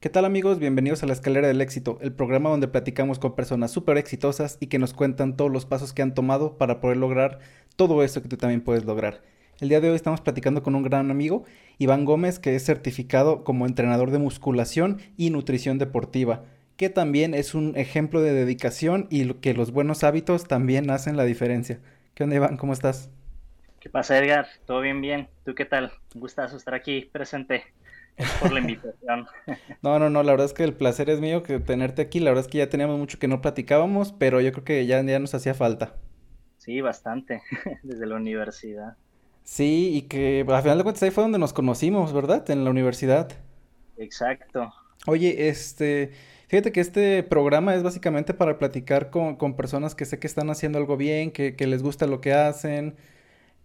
¿Qué tal amigos? Bienvenidos a la Escalera del Éxito, el programa donde platicamos con personas súper exitosas y que nos cuentan todos los pasos que han tomado para poder lograr todo eso que tú también puedes lograr. El día de hoy estamos platicando con un gran amigo, Iván Gómez, que es certificado como entrenador de musculación y nutrición deportiva, que también es un ejemplo de dedicación y que los buenos hábitos también hacen la diferencia. ¿Qué onda Iván? ¿Cómo estás? ¿Qué pasa Edgar? ¿Todo bien? Bien. ¿Tú qué tal? Un gustazo estar aquí presente por la invitación. No, no, no, la verdad es que el placer es mío que tenerte aquí. La verdad es que ya teníamos mucho que no platicábamos, pero yo creo que ya, ya nos hacía falta. Sí, bastante, desde la universidad. Sí, y que a final de cuentas ahí fue donde nos conocimos, ¿verdad? En la universidad. Exacto. Oye, este, fíjate que este programa es básicamente para platicar con, con personas que sé que están haciendo algo bien, que, que les gusta lo que hacen,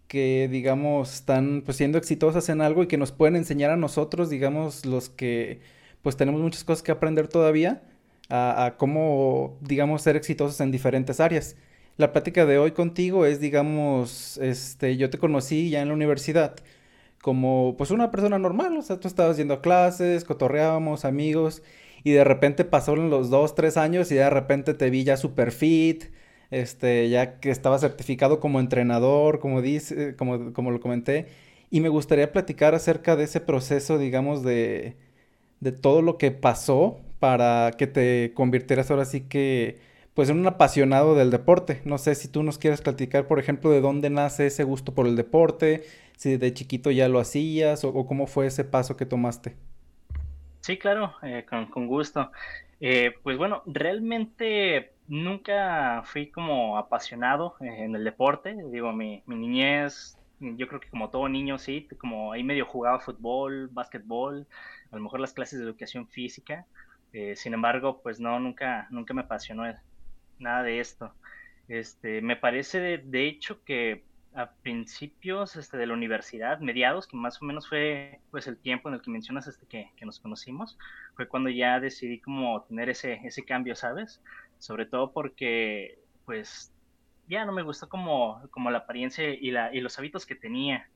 que digamos están pues siendo exitosas en algo y que nos pueden enseñar a nosotros, digamos, los que pues tenemos muchas cosas que aprender todavía, a, cómo, digamos, ser exitosos en diferentes áreas. La plática de hoy contigo es, digamos, este, yo te conocí ya en la universidad como pues una persona normal, o sea, tú estabas yendo clases, cotorreábamos, amigos, y de repente pasaron los dos, tres años y de repente te vi ya super fit, este, ya que estaba certificado como entrenador, como dice, como, como lo comenté, y me gustaría platicar acerca de ese proceso, digamos, de, de todo lo que pasó para que te convirtieras ahora sí que, pues, en un apasionado del deporte. No sé si tú nos quieres platicar, por ejemplo, de dónde nace ese gusto por el deporte, si de chiquito ya lo hacías o, o cómo fue ese paso que tomaste. Sí, claro, eh, con, con gusto. Eh, pues bueno, realmente nunca fui como apasionado en el deporte. Digo, mi, mi niñez, yo creo que como todo niño, sí, como ahí medio jugaba fútbol, básquetbol, a lo mejor las clases de educación física. Eh, sin embargo, pues no, nunca, nunca me apasionó nada de esto. Este, me parece de, de hecho que a principios este, de la universidad, mediados, que más o menos fue pues el tiempo en el que mencionas este, que, que nos conocimos, fue cuando ya decidí como tener ese, ese cambio, ¿sabes? Sobre todo porque pues ya no me gustó como, como la apariencia y, la, y los hábitos que tenía.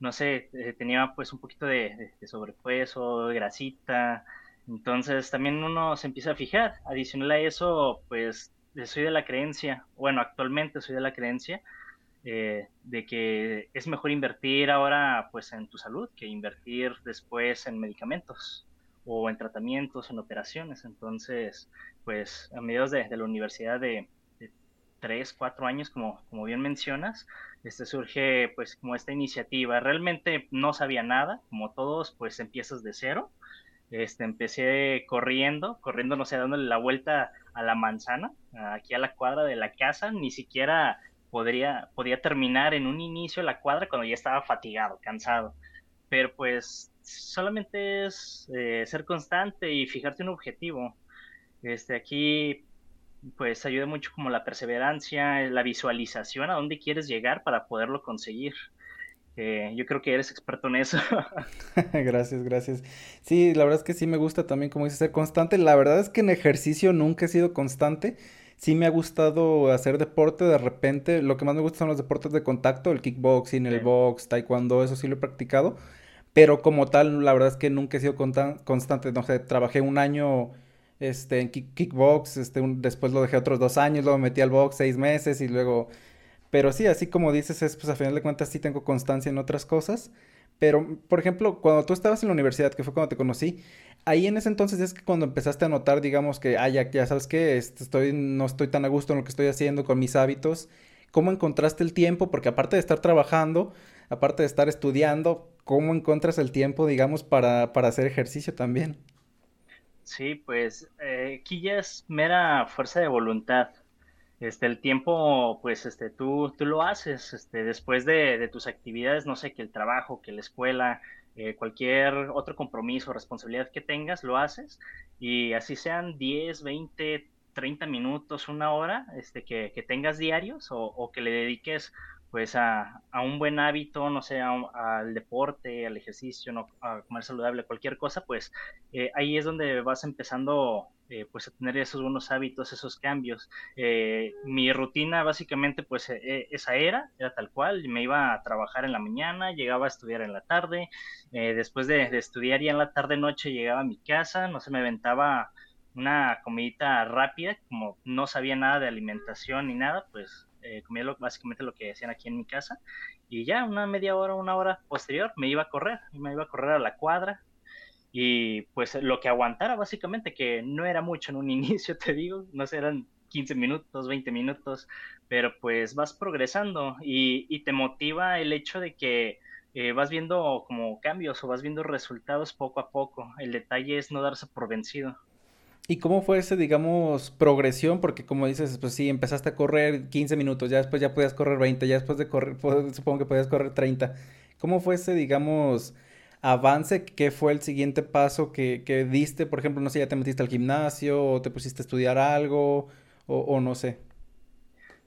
No sé, eh, tenía pues un poquito de, de, de sobrepeso, grasita, entonces también uno se empieza a fijar. Adicional a eso, pues soy de la creencia, bueno, actualmente soy de la creencia eh, de que es mejor invertir ahora pues en tu salud que invertir después en medicamentos o en tratamientos, en operaciones. Entonces, pues a mediados de, la universidad de, 3, 4 años, como, como bien mencionas, este surge pues como esta iniciativa. Realmente no sabía nada, como todos, pues empiezas de cero. Este, empecé corriendo, corriendo, no sé, dándole la vuelta a la manzana, aquí a la cuadra de la casa, ni siquiera podría, podía terminar en un inicio la cuadra cuando ya estaba fatigado, cansado. Pero pues solamente es eh, ser constante y fijarte un objetivo. Este, aquí pues ayuda mucho como la perseverancia, la visualización a dónde quieres llegar para poderlo conseguir. Eh, yo creo que eres experto en eso. gracias, gracias. Sí, la verdad es que sí me gusta también, como dices, ser constante. La verdad es que en ejercicio nunca he sido constante sí me ha gustado hacer deporte de repente. Lo que más me gusta son los deportes de contacto, el kickboxing, el box, taekwondo, eso sí lo he practicado. Pero como tal, la verdad es que nunca he sido constante. No sé, trabajé un año este, en kickbox, este, después lo dejé otros dos años, luego me metí al box seis meses y luego... Pero sí, así como dices, es, pues a final de cuentas sí tengo constancia en otras cosas. Pero, por ejemplo, cuando tú estabas en la universidad, que fue cuando te conocí, ahí en ese entonces es que cuando empezaste a notar, digamos que, ah, ya, ya sabes que estoy, no estoy tan a gusto en lo que estoy haciendo con mis hábitos. ¿Cómo encontraste el tiempo? Porque aparte de estar trabajando, aparte de estar estudiando, ¿cómo encuentras el tiempo, digamos, para, para hacer ejercicio también? Sí, pues eh, aquí ya es mera fuerza de voluntad. Este, el tiempo, pues, este, tú, tú lo haces, este, después de, de tus actividades, no sé, que el trabajo, que la escuela, eh, cualquier otro compromiso responsabilidad que tengas, lo haces, y así sean 10, 20, 30 minutos, una hora, este, que, que tengas diarios o, o, que le dediques pues a, a, un buen hábito, no sé, al deporte, al ejercicio, no, a comer saludable, cualquier cosa, pues eh, ahí es donde vas empezando eh, pues a tener esos buenos hábitos, esos cambios. Eh, mi rutina básicamente pues e, esa era, era tal cual, me iba a trabajar en la mañana, llegaba a estudiar en la tarde, después de, de, estudiar ya en la tarde noche llegaba a mi casa, no se me aventaba una comidita rápida, como no sabía nada de alimentación ni nada, pues comía básicamente lo que hacían aquí en mi casa y ya una media hora, una hora posterior me iba a correr, me iba a correr a la cuadra, y pues lo que aguantara básicamente, que no era mucho en un inicio, te digo, no sé, eran 15 minutos, 20 minutos, pero pues vas progresando y, te motiva el hecho de que eh, vas viendo como cambios o vas viendo resultados poco a poco. El detalle es no darse por vencido. ¿Y cómo fue ese, digamos, progresión? Porque como dices, pues sí, empezaste a correr 15 minutos, ya después ya podías correr 20, ya después de correr, supongo que podías correr 30. ¿Cómo fue ese, digamos, avance, ¿qué fue el siguiente paso que, que, diste? Por ejemplo, no sé, ya te metiste al gimnasio o te pusiste a estudiar algo o, no sé.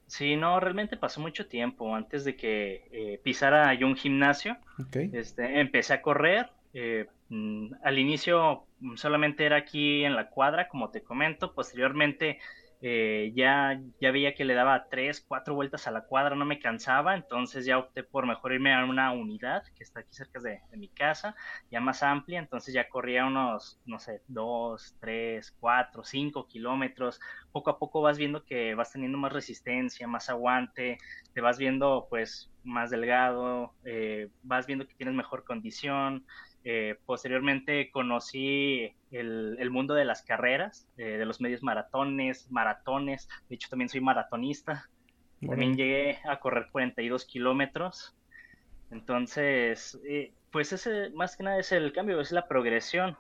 Sí, no, realmente pasó mucho tiempo antes de que eh, pisara yo un gimnasio. Este, empecé a correr. Eh, mm, al inicio solamente era aquí en la cuadra, como te comento. Posteriormente eh, ya, ya veía que le daba tres, cuatro vueltas a la cuadra, no me cansaba, entonces ya opté por mejor irme a una unidad que está aquí cerca de, mi casa, ya más amplia, entonces ya corría unos, no sé, dos, tres, cuatro, cinco kilómetros, poco a poco vas viendo que vas teniendo más resistencia, más aguante, te vas viendo pues más delgado, eh, vas viendo que tienes mejor condición, eh, posteriormente conocí el, mundo de las carreras, eh, de los medios maratones, maratones. De hecho, también soy maratonista. También llegué a correr 42 kilómetros. Entonces, eh, pues ese más que nada es el cambio, es la progresión.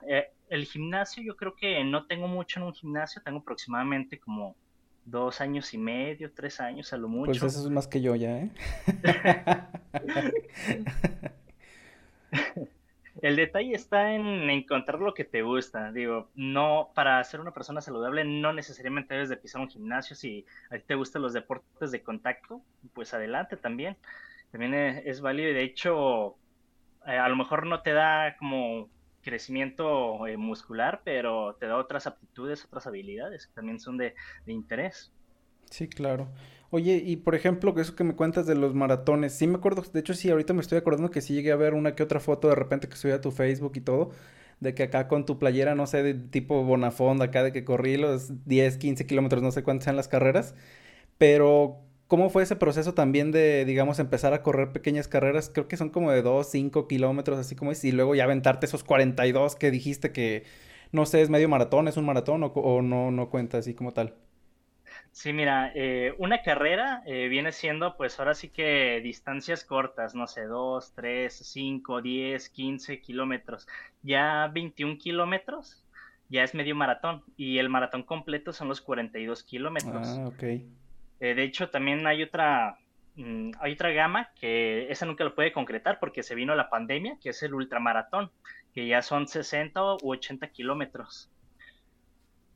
el gimnasio, yo creo que no tengo mucho en un gimnasio, tengo aproximadamente como dos años y medio, tres años a lo mucho. Pues eso es más que yo ya, ¿eh? El detalle está en encontrar lo que te gusta. Digo, no, para ser una persona saludable no necesariamente debes de pisar un gimnasio. Si a ti te gustan los deportes de contacto, pues adelante también. También es, válido y de hecho, eh, a lo mejor no te da como crecimiento eh, muscular, pero te da otras aptitudes, otras habilidades que también son de interés. Sí, claro. Oye, y por ejemplo, eso que me cuentas de los maratones, sí me acuerdo, de hecho sí, ahorita me estoy acordando que sí llegué a ver una que otra foto de repente que subí a tu Facebook y todo, de que acá con tu playera, no sé, de tipo Bonafont, acá de que corrí los 10, 15 kilómetros, no sé cuántas sean las carreras, pero ¿cómo fue ese proceso también de, digamos, empezar a correr pequeñas carreras? Creo que son como de 2, 5 kilómetros, así como es, y luego ya aventarte esos 42 que dijiste que, no sé, es medio maratón, es un maratón o, o no, no cuenta así como tal. Sí, mira, eh, una carrera eh, viene siendo pues ahora sí que distancias cortas, no sé, 2, 3, 5, 10, 15 kilómetros. Ya 21 kilómetros ya es medio maratón y el maratón completo son los 42 kilómetros. Ah, ok. Eh, de hecho, también hay otra, mm, hay otra gama que esa nunca lo puede concretar porque se vino la pandemia, que es el ultramaratón, que ya son 60 u 80 kilómetros.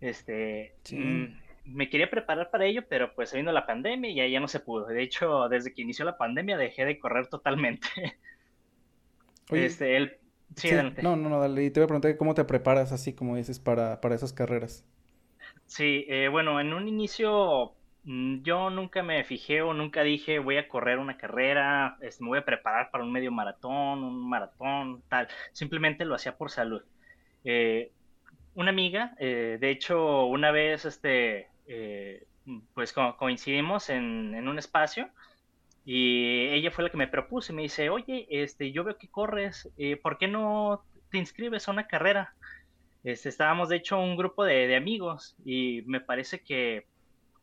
Este, mm, me quería preparar para ello, pero pues se vino la pandemia y ya, ya no se pudo. De hecho, desde que inició la pandemia dejé de correr totalmente. este, el... Sí, No, no, no, dale. Y te voy a preguntar cómo te preparas así, como dices, para, para esas carreras. Sí, eh, bueno, en un inicio mm, yo nunca me fijé o nunca dije voy a correr una carrera, este, me voy a preparar para un medio maratón, un maratón, tal. Simplemente lo hacía por salud. Eh, una amiga, eh, de hecho, una vez este, eh, pues coincidimos en, un espacio y ella fue la que me propuso y me dice, oye, este, yo veo que corres, eh, ¿por qué no te inscribes a una carrera? Este, estábamos de hecho un grupo de, amigos y me parece que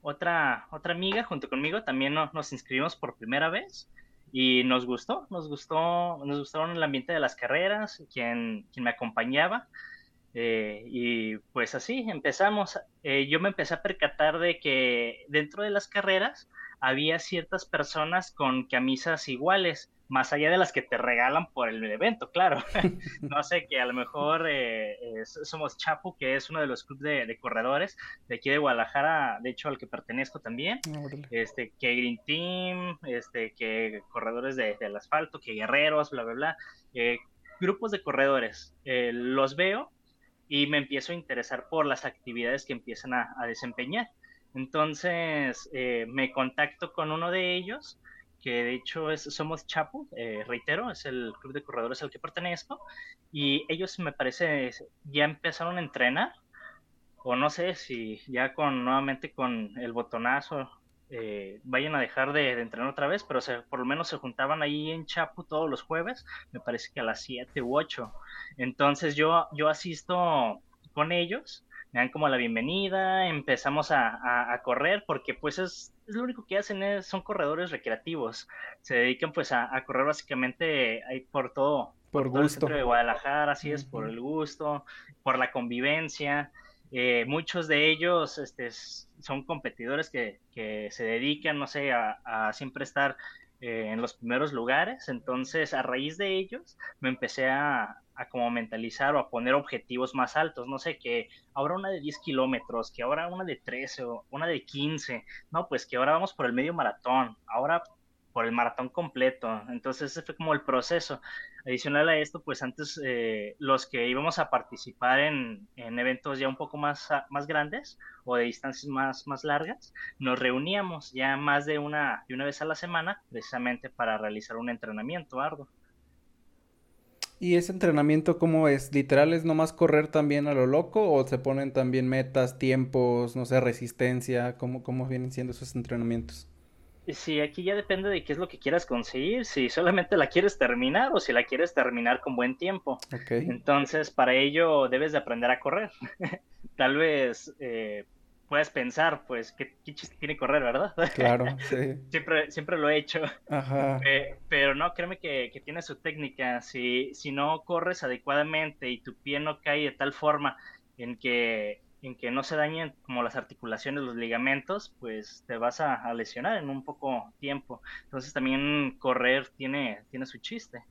otra, otra amiga junto conmigo también nos inscribimos por primera vez y nos gustó, nos gustó, nos gustaron el ambiente de las carreras, quien, quien me acompañaba. Eh, y pues así empezamos. Eh, yo me empecé a percatar de que dentro de las carreras había ciertas personas con camisas iguales, más allá de las que te regalan por el evento, claro. no sé, que a lo mejor eh, somos Chapo, que es uno de los clubes de, corredores de aquí de Guadalajara, de hecho al que pertenezco también. Este, que Green Team, este, que corredores de, del asfalto, que guerreros, bla, bla, bla. grupos de corredores. los veo y me empiezo a interesar por las actividades que empiezan a, desempeñar. Entonces eh, me contacto con uno de ellos, que de hecho es Somos Chapo, eh, reitero, es el club de corredores al que pertenezco, y ellos me parece ya empezaron a entrenar, o no sé si ya con nuevamente con el botonazo eh, vayan a dejar de, entrenar otra vez, pero por lo menos se juntaban ahí en Chapu todos los jueves, me parece que a las 7 u 8. Entonces yo, yo asisto con ellos, me dan como la bienvenida, empezamos a, correr, porque pues es, lo único que hacen, son corredores recreativos, se dedican pues a, correr básicamente ahí por todo, por, gusto. el centro de Guadalajara, así es, por el gusto, por la convivencia. Eh, muchos de ellos este, son competidores que, se dedican, no sé, a, siempre estar eh, en los primeros lugares. Entonces, a raíz de ellos, me empecé a, como mentalizar o a poner objetivos más altos. No sé, que ahora una de 10 kilómetros, que ahora una de 13 o una de 15. No, pues que ahora vamos por el medio maratón. Ahora por el maratón completo. Entonces ese fue como el proceso. Adicional a esto, pues antes eh, los que íbamos a participar en, eventos ya un poco más, más grandes o de distancias más, más largas, nos reuníamos ya más de una, de una vez a la semana precisamente para realizar un entrenamiento arduo. ¿Y ese entrenamiento cómo es? ¿Literal es nomás correr también a lo loco o se ponen también metas, tiempos, no sé, resistencia? ¿Cómo, cómo vienen siendo esos entrenamientos? Sí, aquí ya depende de qué es lo que quieras conseguir, si solamente la quieres terminar o si la quieres terminar con buen tiempo. Entonces, para ello debes de aprender a correr. Tal vez eh, puedas pensar, pues, ¿qué, chiste tiene correr, verdad? Claro, sí. siempre, siempre lo he hecho. Ajá. Eh, pero no, créeme que, que, tiene su técnica. Si, si no corres adecuadamente y tu pie no cae de tal forma en que en que no se dañen como las articulaciones, los ligamentos, pues te vas a, lesionar en un poco tiempo. Entonces también correr tiene, tiene su chiste.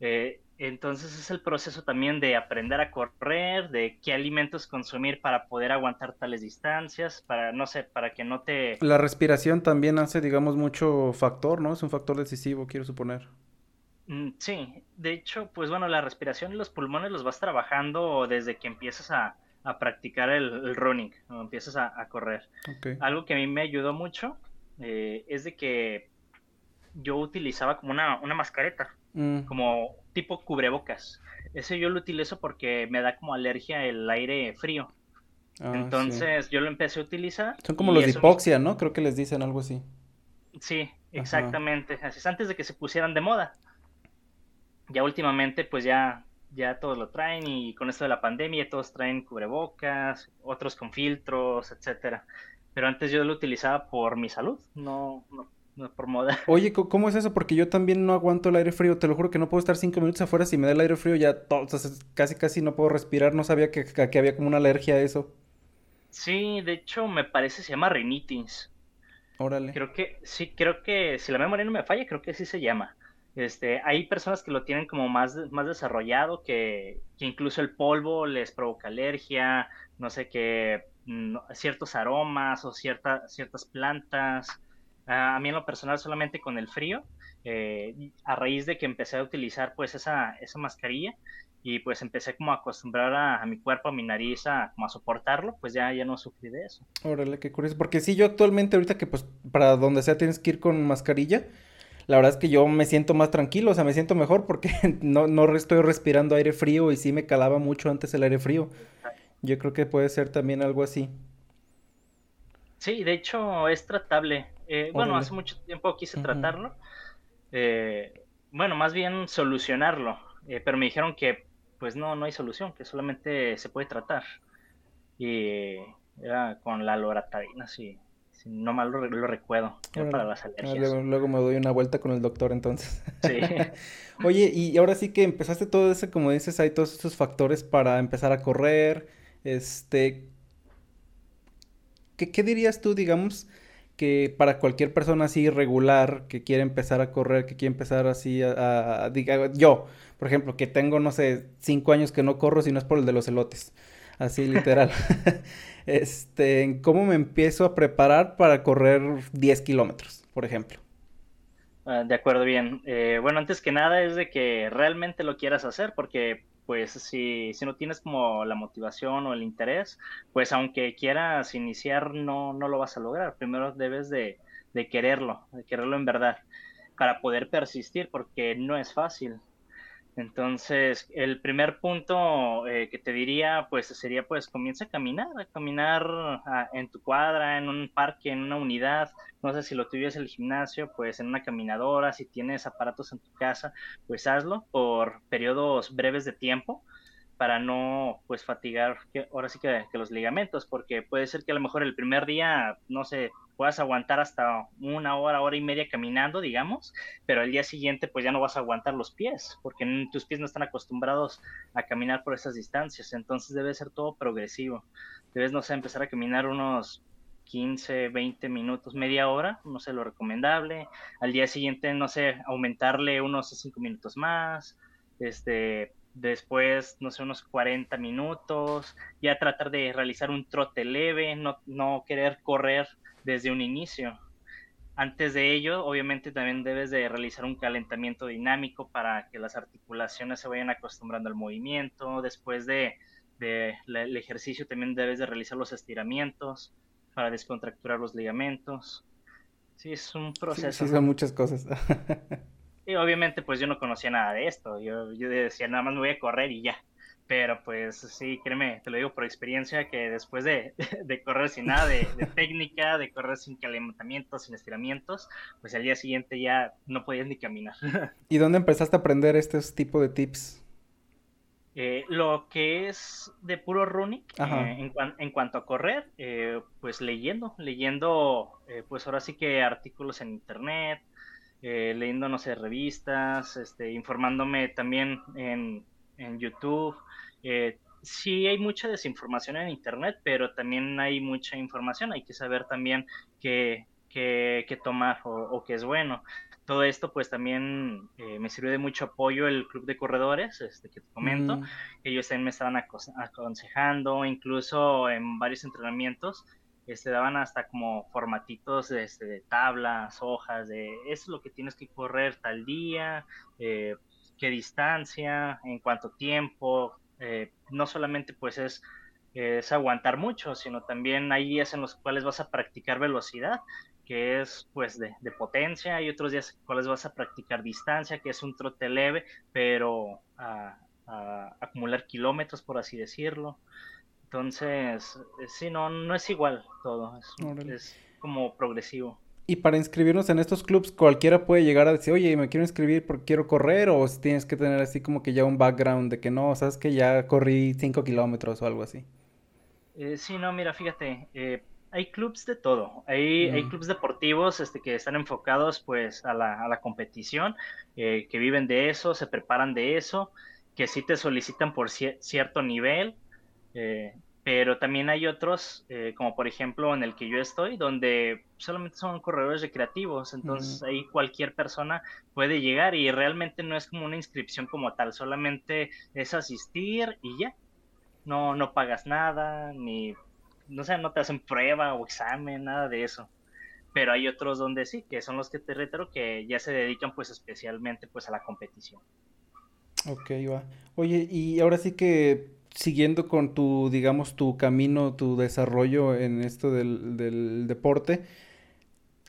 Eh, entonces es el proceso también de aprender a correr, de qué alimentos consumir para poder aguantar tales distancias, para, no sé, para que no te... La respiración también hace, digamos, mucho factor, ¿no? Es un factor decisivo, quiero suponer. Mm, sí, de hecho, pues bueno, la respiración y los pulmones los vas trabajando desde que empiezas a, a practicar el, running, empiezas a, correr. Algo que a mí me ayudó mucho eh, es de que yo utilizaba como una, una mascareta, mm. como tipo cubrebocas. Ese yo lo utilizo porque me da como alergia el aire frío. Ah, Entonces yo lo empecé a utilizar. Son como los de hipoxia, ¿no? Creo que les dicen algo así. Sí, exactamente. Así es antes de que se pusieran de moda. Ya últimamente, pues ya ya todos lo traen y con esto de la pandemia todos traen cubrebocas, otros con filtros, etcétera. Pero antes yo lo utilizaba por mi salud, no, no, por moda. Oye, ¿cómo es eso? Porque yo también no aguanto el aire frío, te lo juro que no puedo estar cinco minutos afuera, si me da el aire frío ya todo, casi casi no puedo respirar, no sabía que, que, había como una alergia a eso. Sí, de hecho me parece se llama rinitis. Órale. Creo que, sí, creo que si la memoria no me falla, creo que sí se llama. Este, hay personas que lo tienen como más, más desarrollado, que, incluso el polvo les provoca alergia, no sé, que ciertos aromas o cierta, ciertas plantas. a mí en lo personal solamente con el frío, eh, a raíz de que empecé a utilizar pues esa, esa mascarilla y pues empecé como a acostumbrar a, mi cuerpo, a mi nariz, a, como a soportarlo, pues ya, ya no sufrí de eso. Órale, qué curioso, porque sí, yo actualmente ahorita que pues para donde sea tienes que ir con mascarilla, la verdad es que yo me siento más tranquilo, o sea, me siento mejor porque no, no estoy respirando aire frío y sí me calaba mucho antes el aire frío. Yo creo que puede ser también algo así. Sí, de hecho es tratable. Eh, bueno, hace mucho tiempo quise tratarlo. Eh, bueno, más bien solucionarlo. Eh, pero me dijeron que pues no, no hay solución, que solamente se puede tratar. Y era con la loratadina, sí no mal lo, recuerdo, para las alergias. luego, me doy una vuelta con el doctor entonces. Sí. Oye, y ahora sí que empezaste todo ese, como dices, hay todos esos factores para empezar a correr, este... ¿Qué, qué dirías tú, digamos, que para cualquier persona así regular que quiere empezar a correr, que quiere empezar así a, diga, yo, por ejemplo, que tengo, no sé, cinco años que no corro si no es por el de los elotes, así literal. este, ¿cómo me empiezo a preparar para correr 10 kilómetros, por ejemplo? Ah, de acuerdo, bien. Eh, bueno, antes que nada es de que realmente lo quieras hacer, porque pues si, si no tienes como la motivación o el interés, pues aunque quieras iniciar, no, no lo vas a lograr. Primero debes de, de quererlo, de quererlo en verdad, para poder persistir, porque no es fácil. Entonces, el primer punto eh, que te diría, pues sería, pues comienza a caminar, a caminar ah, en tu cuadra, en un parque, en una unidad. No sé si lo tuvieras el gimnasio, pues en una caminadora, si tienes aparatos en tu casa, pues hazlo por periodos breves de tiempo para no pues fatigar que, ahora sí que, que, los ligamentos, porque puede ser que a lo mejor el primer día, no sé, puedas aguantar hasta una hora, hora y media caminando, digamos, pero al día siguiente pues ya no vas a aguantar los pies, porque tus pies no están acostumbrados a caminar por esas distancias, entonces debe ser todo progresivo. Debes, no sé, empezar a caminar unos 15, 20 minutos, media hora, no sé, lo recomendable. Al día siguiente, no sé, aumentarle unos 5 minutos más, este, después, no sé, unos 40 minutos, ya tratar de realizar un trote leve, no, no querer correr desde un inicio. Antes de ello, obviamente también debes de realizar un calentamiento dinámico para que las articulaciones se vayan acostumbrando al movimiento. Después de, el ejercicio también debes de realizar los estiramientos para descontracturar los ligamentos. Sí, es un proceso. Sí, son muchas cosas. y obviamente pues yo no conocía nada de esto. Yo, yo decía, nada más me voy a correr y ya. Pero pues sí, créeme, te lo digo por experiencia, que después de, correr sin nada de, técnica, de correr sin calentamientos, sin estiramientos, pues al día siguiente ya no podías ni caminar. ¿Y dónde empezaste a aprender este tipo de tips? Eh, lo que es de puro running, eh, en, cuanto a correr, eh, pues leyendo, leyendo, pues ahora sí que artículos en internet, leyendo, no sé, revistas, este, informándome también en en YouTube. Eh, sí hay mucha desinformación en Internet, pero también hay mucha información. Hay que saber también qué, qué, tomar o, qué es bueno. Todo esto pues también eh, me sirvió de mucho apoyo el club de corredores este, que te comento. Mm. Ellos también me estaban aconsejando, incluso en varios entrenamientos. Este, daban hasta como formatitos este, de tablas, hojas, de eso es lo que tienes que correr tal día, eh, qué distancia, en cuánto tiempo, eh, no solamente pues es, es aguantar mucho, sino también hay días en los cuales vas a practicar velocidad, que es pues de, potencia, hay otros días en los cuales vas a practicar distancia, que es un trote leve, pero a, acumular kilómetros, por así decirlo. Entonces, eh, sí, no, no es igual todo, es como progresivo. Y para inscribirnos en estos clubs, cualquiera puede llegar a decir, oye, me quiero inscribir porque quiero correr, o tienes que tener así como que ya un background de que no, sabes que ya corrí 5 kilómetros o algo así. Eh, sí, no, mira, fíjate, eh, hay clubs de todo. Hay, hay clubs deportivos este, que están enfocados pues a la, a la competición, eh, que viven de eso, se preparan de eso, que sí te solicitan por cierto nivel. Pero también hay otros, eh, como por ejemplo en el que yo estoy, donde solamente son corredores recreativos, entonces ahí cualquier persona puede llegar y realmente no es como una inscripción como tal, solamente es asistir y ya, no, no pagas nada, ni, no sé, no te hacen prueba o examen, nada de eso. Pero hay otros donde sí, que son los que te reitero, que ya se dedican pues especialmente pues a la competición. Ok, va. Oye, y ahora sí que siguiendo con tu, digamos, tu camino, tu desarrollo en esto del, deporte,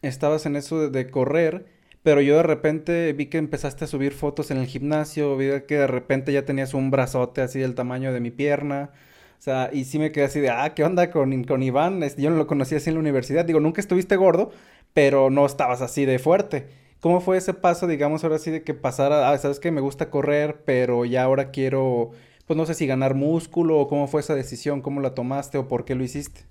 estabas en eso de, correr, pero yo de repente vi que empezaste a subir fotos en el gimnasio, vi que de repente ya tenías un brazote así del tamaño de mi pierna. O sea, y sí me quedé así de, ah, ¿qué onda con, con Iván? Yo no lo conocía así en la universidad. Digo, nunca estuviste gordo, pero no estabas así de fuerte. ¿Cómo fue ese paso, digamos, ahora sí de que pasara, ah, sabes que me gusta correr, pero ya ahora quiero pues no sé si ganar músculo o cómo fue esa decisión, cómo la tomaste o por qué lo hiciste.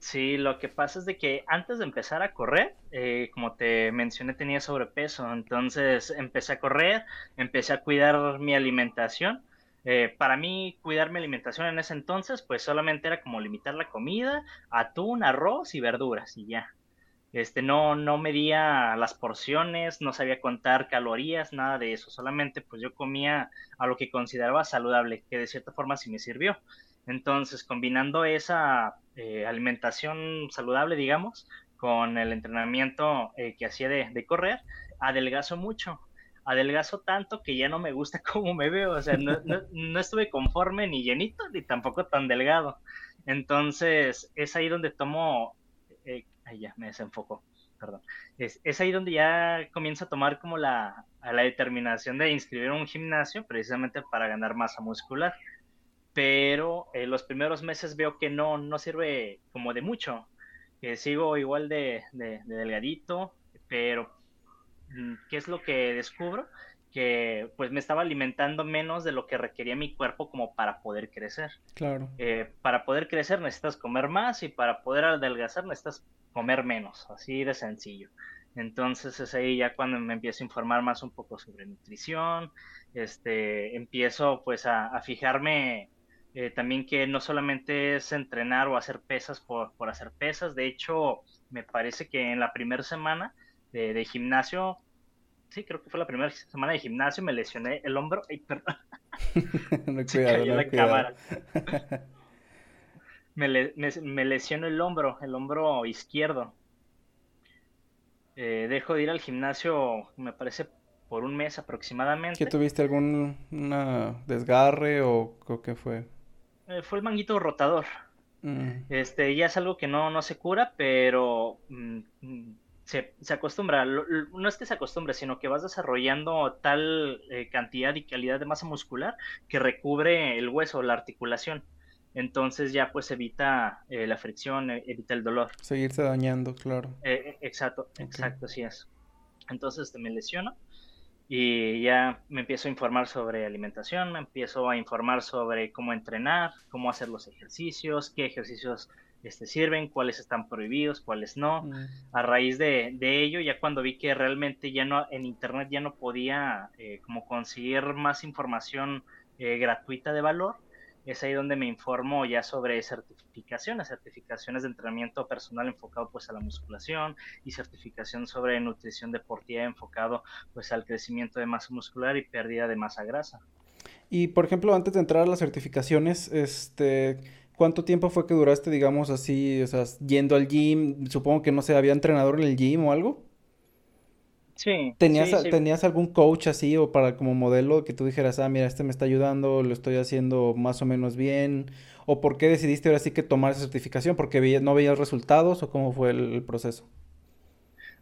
Sí, lo que pasa es de que antes de empezar a correr, eh, como te mencioné, tenía sobrepeso, entonces empecé a correr, empecé a cuidar mi alimentación. Eh, para mí, cuidar mi alimentación en ese entonces, pues solamente era como limitar la comida, atún, arroz y verduras y ya. Este, no, no medía las porciones, no sabía contar calorías, nada de eso. Solamente pues yo comía a lo que consideraba saludable, que de cierta forma sí me sirvió. Entonces, combinando esa eh, alimentación saludable, digamos, con el entrenamiento eh, que hacía de, correr, adelgazo mucho. adelgazo tanto que ya no me gusta cómo me veo, o sea, no, no, estuve conforme ni llenito ni tampoco tan delgado. Entonces, es ahí donde tomo, eh, ahí ya me desenfoco, perdón, es, es, ahí donde ya comienzo a tomar como la, la determinación de inscribir un gimnasio precisamente para ganar masa muscular. Pero en los primeros meses veo que no, no sirve como de mucho, que sigo igual de, de delgadito, pero mm, ¿qué es lo que descubro? Que pues me estaba alimentando menos de lo que requería mi cuerpo como para poder crecer. Claro. Eh, para poder crecer necesitas comer más y para poder adelgazar necesitas comer menos, así de sencillo. Entonces es ahí ya cuando me empiezo a informar más un poco sobre nutrición, este, empiezo pues a, fijarme eh, también que no solamente es entrenar o hacer pesas por, por hacer pesas, de hecho me parece que en la primera semana de, de gimnasio sí, creo que fue la primera semana de gimnasio, me lesioné el hombro. Ay, perdón. no, cuidado, no, la cámara. me, le, me, lesionó el hombro, el hombro izquierdo. Eh, dejo de ir al gimnasio, me parece, por un mes aproximadamente. ¿Qué tuviste algún desgarre o, qué fue? Eh, fue el manguito rotador. Mm. Este, ya es algo que no, no se cura, pero mm, se, acostumbra, no es que se acostumbre, sino que vas desarrollando tal eh, cantidad y calidad de masa muscular que recubre el hueso, la articulación. Entonces ya pues evita eh, la fricción, e, evita el dolor. Seguirse dañando, claro. Eh, exacto, exacto, así es. Entonces me lesiono y ya me empiezo a informar sobre alimentación, me empiezo a informar sobre cómo entrenar, cómo hacer los ejercicios, qué ejercicios este, sirven, cuáles están prohibidos, cuáles no. Mm. A raíz de, de, ello, ya cuando vi que realmente ya no, en internet ya no podía eh, como conseguir más información eh, gratuita de valor, es ahí donde me informo ya sobre certificaciones, certificaciones de entrenamiento personal enfocado pues a la musculación y certificación sobre nutrición deportiva enfocado pues al crecimiento de masa muscular y pérdida de masa grasa. Y por ejemplo, antes de entrar a las certificaciones, este, ¿Cuánto tiempo fue que duraste, digamos así, o sea, yendo al gym? Supongo que no sé, ¿había entrenador en el gym o algo? Sí. ¿Tenías, ¿tenías algún coach así o para como modelo que tú dijeras, ah, mira, este me está ayudando, lo estoy haciendo más o menos bien? ¿O por qué decidiste ahora sí que tomar esa certificación? ¿Porque no veías resultados o cómo fue el, proceso?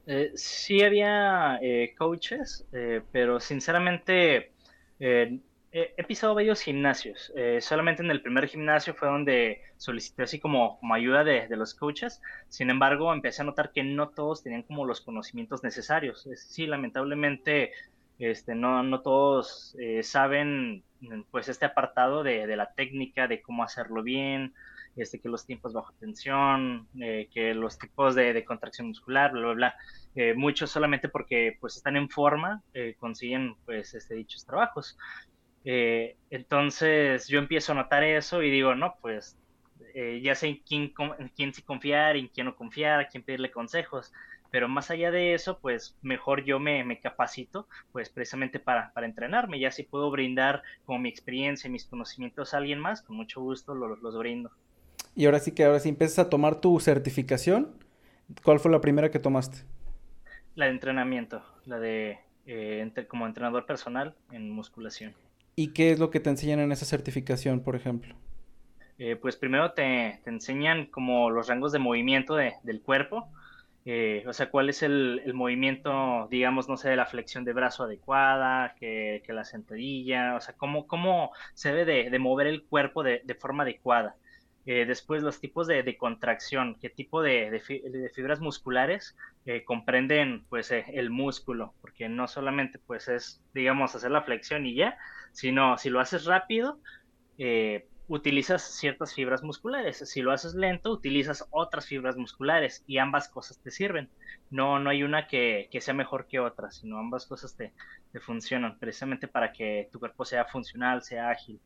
Eh, sí había eh, coaches, eh, pero sinceramente eh, he pisado varios gimnasios. Eh, solamente en el primer gimnasio fue donde solicité así como, ayuda de, los coaches. Sin embargo, empecé a notar que no todos tenían como los conocimientos necesarios. Sí, lamentablemente, este, no, no todos eh, saben pues este apartado de, de, la técnica, de cómo hacerlo bien, este, que los tiempos bajo tensión, que los tipos de, de, contracción muscular, bla, bla, bla. muchos solamente porque pues están en forma consiguen pues este, dichos trabajos. Eh, entonces yo empiezo a notar eso y digo, no, pues eh, ya sé en quién, en quién sí confiar, en quién no confiar, a quién pedirle consejos. Pero más allá de eso, pues mejor yo me, me capacito, pues precisamente para, para, entrenarme. Ya si puedo brindar como mi experiencia y mis conocimientos a alguien más, con mucho gusto los, los brindo. Y ahora sí que ahora sí empiezas a tomar tu certificación. ¿Cuál fue la primera que tomaste? La de entrenamiento, la de eh, como entrenador personal en musculación. ¿Y qué es lo que te enseñan en esa certificación, por ejemplo? Eh, pues primero te, enseñan como los rangos de movimiento de, del cuerpo, eh, o sea, cuál es el, movimiento, digamos, no sé, de la flexión de brazo adecuada, que, la sentadilla, o sea, cómo, cómo se debe de, mover el cuerpo de, forma adecuada. Eh, después los tipos de, contracción, qué tipo de, fibras musculares comprenden pues el músculo, porque no solamente pues es, digamos, hacer la flexión y ya, sino si lo haces rápido, utilizas ciertas fibras musculares, si lo haces lento, utilizas otras fibras musculares y ambas cosas te sirven. No, no hay una que, que sea mejor que otra, sino ambas cosas te, te funcionan precisamente para que tu cuerpo sea funcional, sea ágil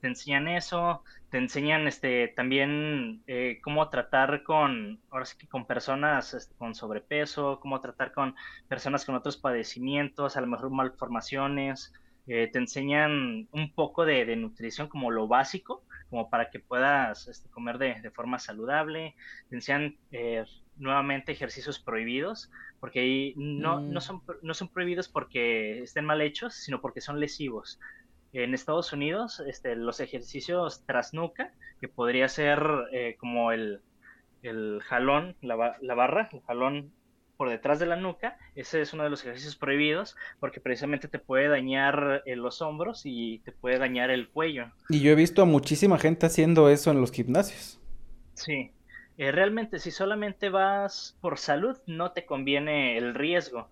te enseñan eso, te enseñan este también eh, cómo tratar con, ahora sí con personas este, con sobrepeso, cómo tratar con personas con otros padecimientos, a lo mejor malformaciones, eh, te enseñan un poco de, nutrición como lo básico, como para que puedas este, comer de, forma saludable. Te enseñan eh, nuevamente ejercicios prohibidos, porque ahí no, no, mm. son, no son prohibidos porque estén mal hechos, sino porque son lesivos. En Estados Unidos, este, los ejercicios tras nuca, que podría ser eh, como el, el jalón, la, la, barra, el jalón por detrás de la nuca, ese es uno de los ejercicios prohibidos porque precisamente te puede dañar eh, los hombros y te puede dañar el cuello. Y yo he visto a muchísima gente haciendo eso en los gimnasios. Sí, eh, realmente si solamente vas por salud no te conviene el riesgo,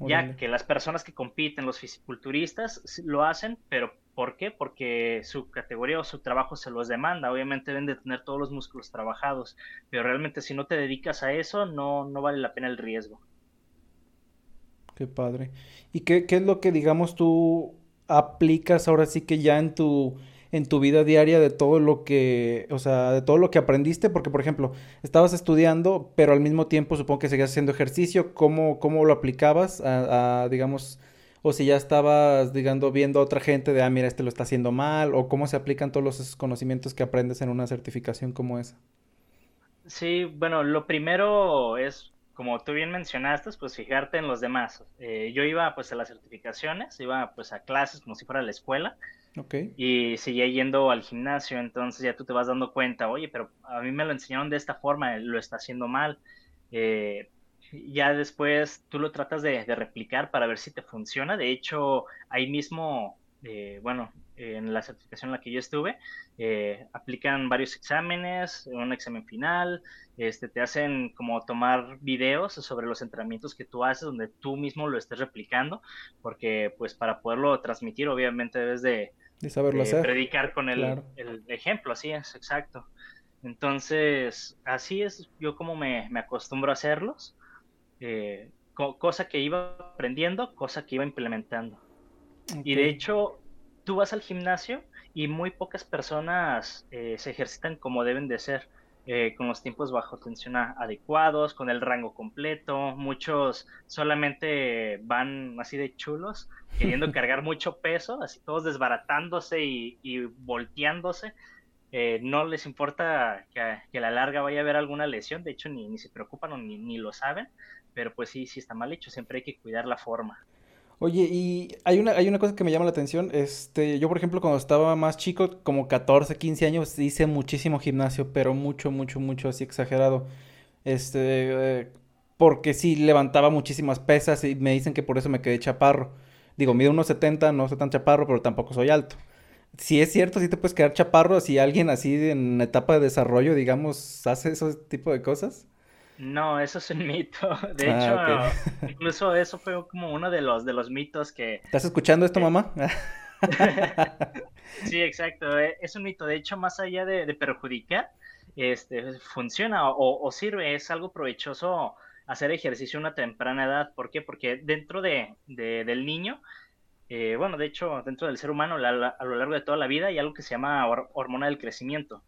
ya que las personas que compiten, los fisiculturistas, lo hacen, pero ¿por qué? Porque su categoría o su trabajo se los demanda. Obviamente deben de tener todos los músculos trabajados, pero realmente si no te dedicas a eso, no, no vale la pena el riesgo. Qué padre. ¿Y qué, qué es lo que, digamos, tú aplicas ahora sí que ya en tu en tu vida diaria de todo lo que, o sea, de todo lo que aprendiste, porque por ejemplo, estabas estudiando, pero al mismo tiempo supongo que seguías haciendo ejercicio, ¿cómo, cómo lo aplicabas a, digamos, o si ya estabas, digamos, viendo a otra gente de, ah, mira, este lo está haciendo mal, o cómo se aplican todos los conocimientos que aprendes en una certificación como esa? Sí, bueno, lo primero es, como tú bien mencionaste, pues fijarte en los demás. Eh, yo iba pues a las certificaciones, iba pues a clases como si fuera la escuela, y seguía yendo al gimnasio, entonces ya tú te vas dando cuenta, oye, pero a mí me lo enseñaron de esta forma, lo está haciendo mal. Eh, ya después tú lo tratas de, replicar para ver si te funciona. De hecho, ahí mismo, eh, bueno, en la certificación en la que yo estuve, eh, aplican varios exámenes, un examen final, este, te hacen como tomar videos sobre los entrenamientos que tú haces, donde tú mismo lo estés replicando, porque pues para poderlo transmitir, obviamente debes de, saberlo hacer. predicar con el, ejemplo, así es, exacto. Entonces, así es yo como me, acostumbro a hacerlos, eh, cosa que iba aprendiendo, cosa que iba implementando. Y de hecho, tú vas al gimnasio y muy pocas personas eh, se ejercitan como deben de ser, eh, con los tiempos bajo tensión adecuados, con el rango completo. Muchos solamente van así de chulos, queriendo cargar mucho peso, así todos desbaratándose y, volteándose. Eh, no les importa que, a la larga vaya a haber alguna lesión, de hecho ni, ni se preocupan o ni, ni lo saben, pero pues sí, sí está mal hecho, siempre hay que cuidar la forma. Oye, y hay una, hay una cosa que me llama la atención. Este, yo, por ejemplo, cuando estaba más chico, como 14, 15 años, hice muchísimo gimnasio, pero mucho, mucho, mucho, así exagerado. Este, eh, porque sí, levantaba muchísimas pesas y me dicen que por eso me quedé chaparro. Digo, mido unos 70, no soy tan chaparro, pero tampoco soy alto. Si es cierto, sí te puedes quedar chaparro si alguien así en etapa de desarrollo, digamos, hace ese tipo de cosas. No, eso es un mito. De ah, hecho, incluso eso fue como uno de los de los mitos que. ¿Estás escuchando esto, mamá? sí, exacto. Eh, es un mito. De hecho, más allá de, perjudicar, este, funciona o, sirve. Es algo provechoso hacer ejercicio a una temprana edad. ¿Por qué? Porque dentro de, del niño, eh, bueno, de hecho, dentro del ser humano, a lo largo de toda la vida hay algo que se llama hormona del crecimiento.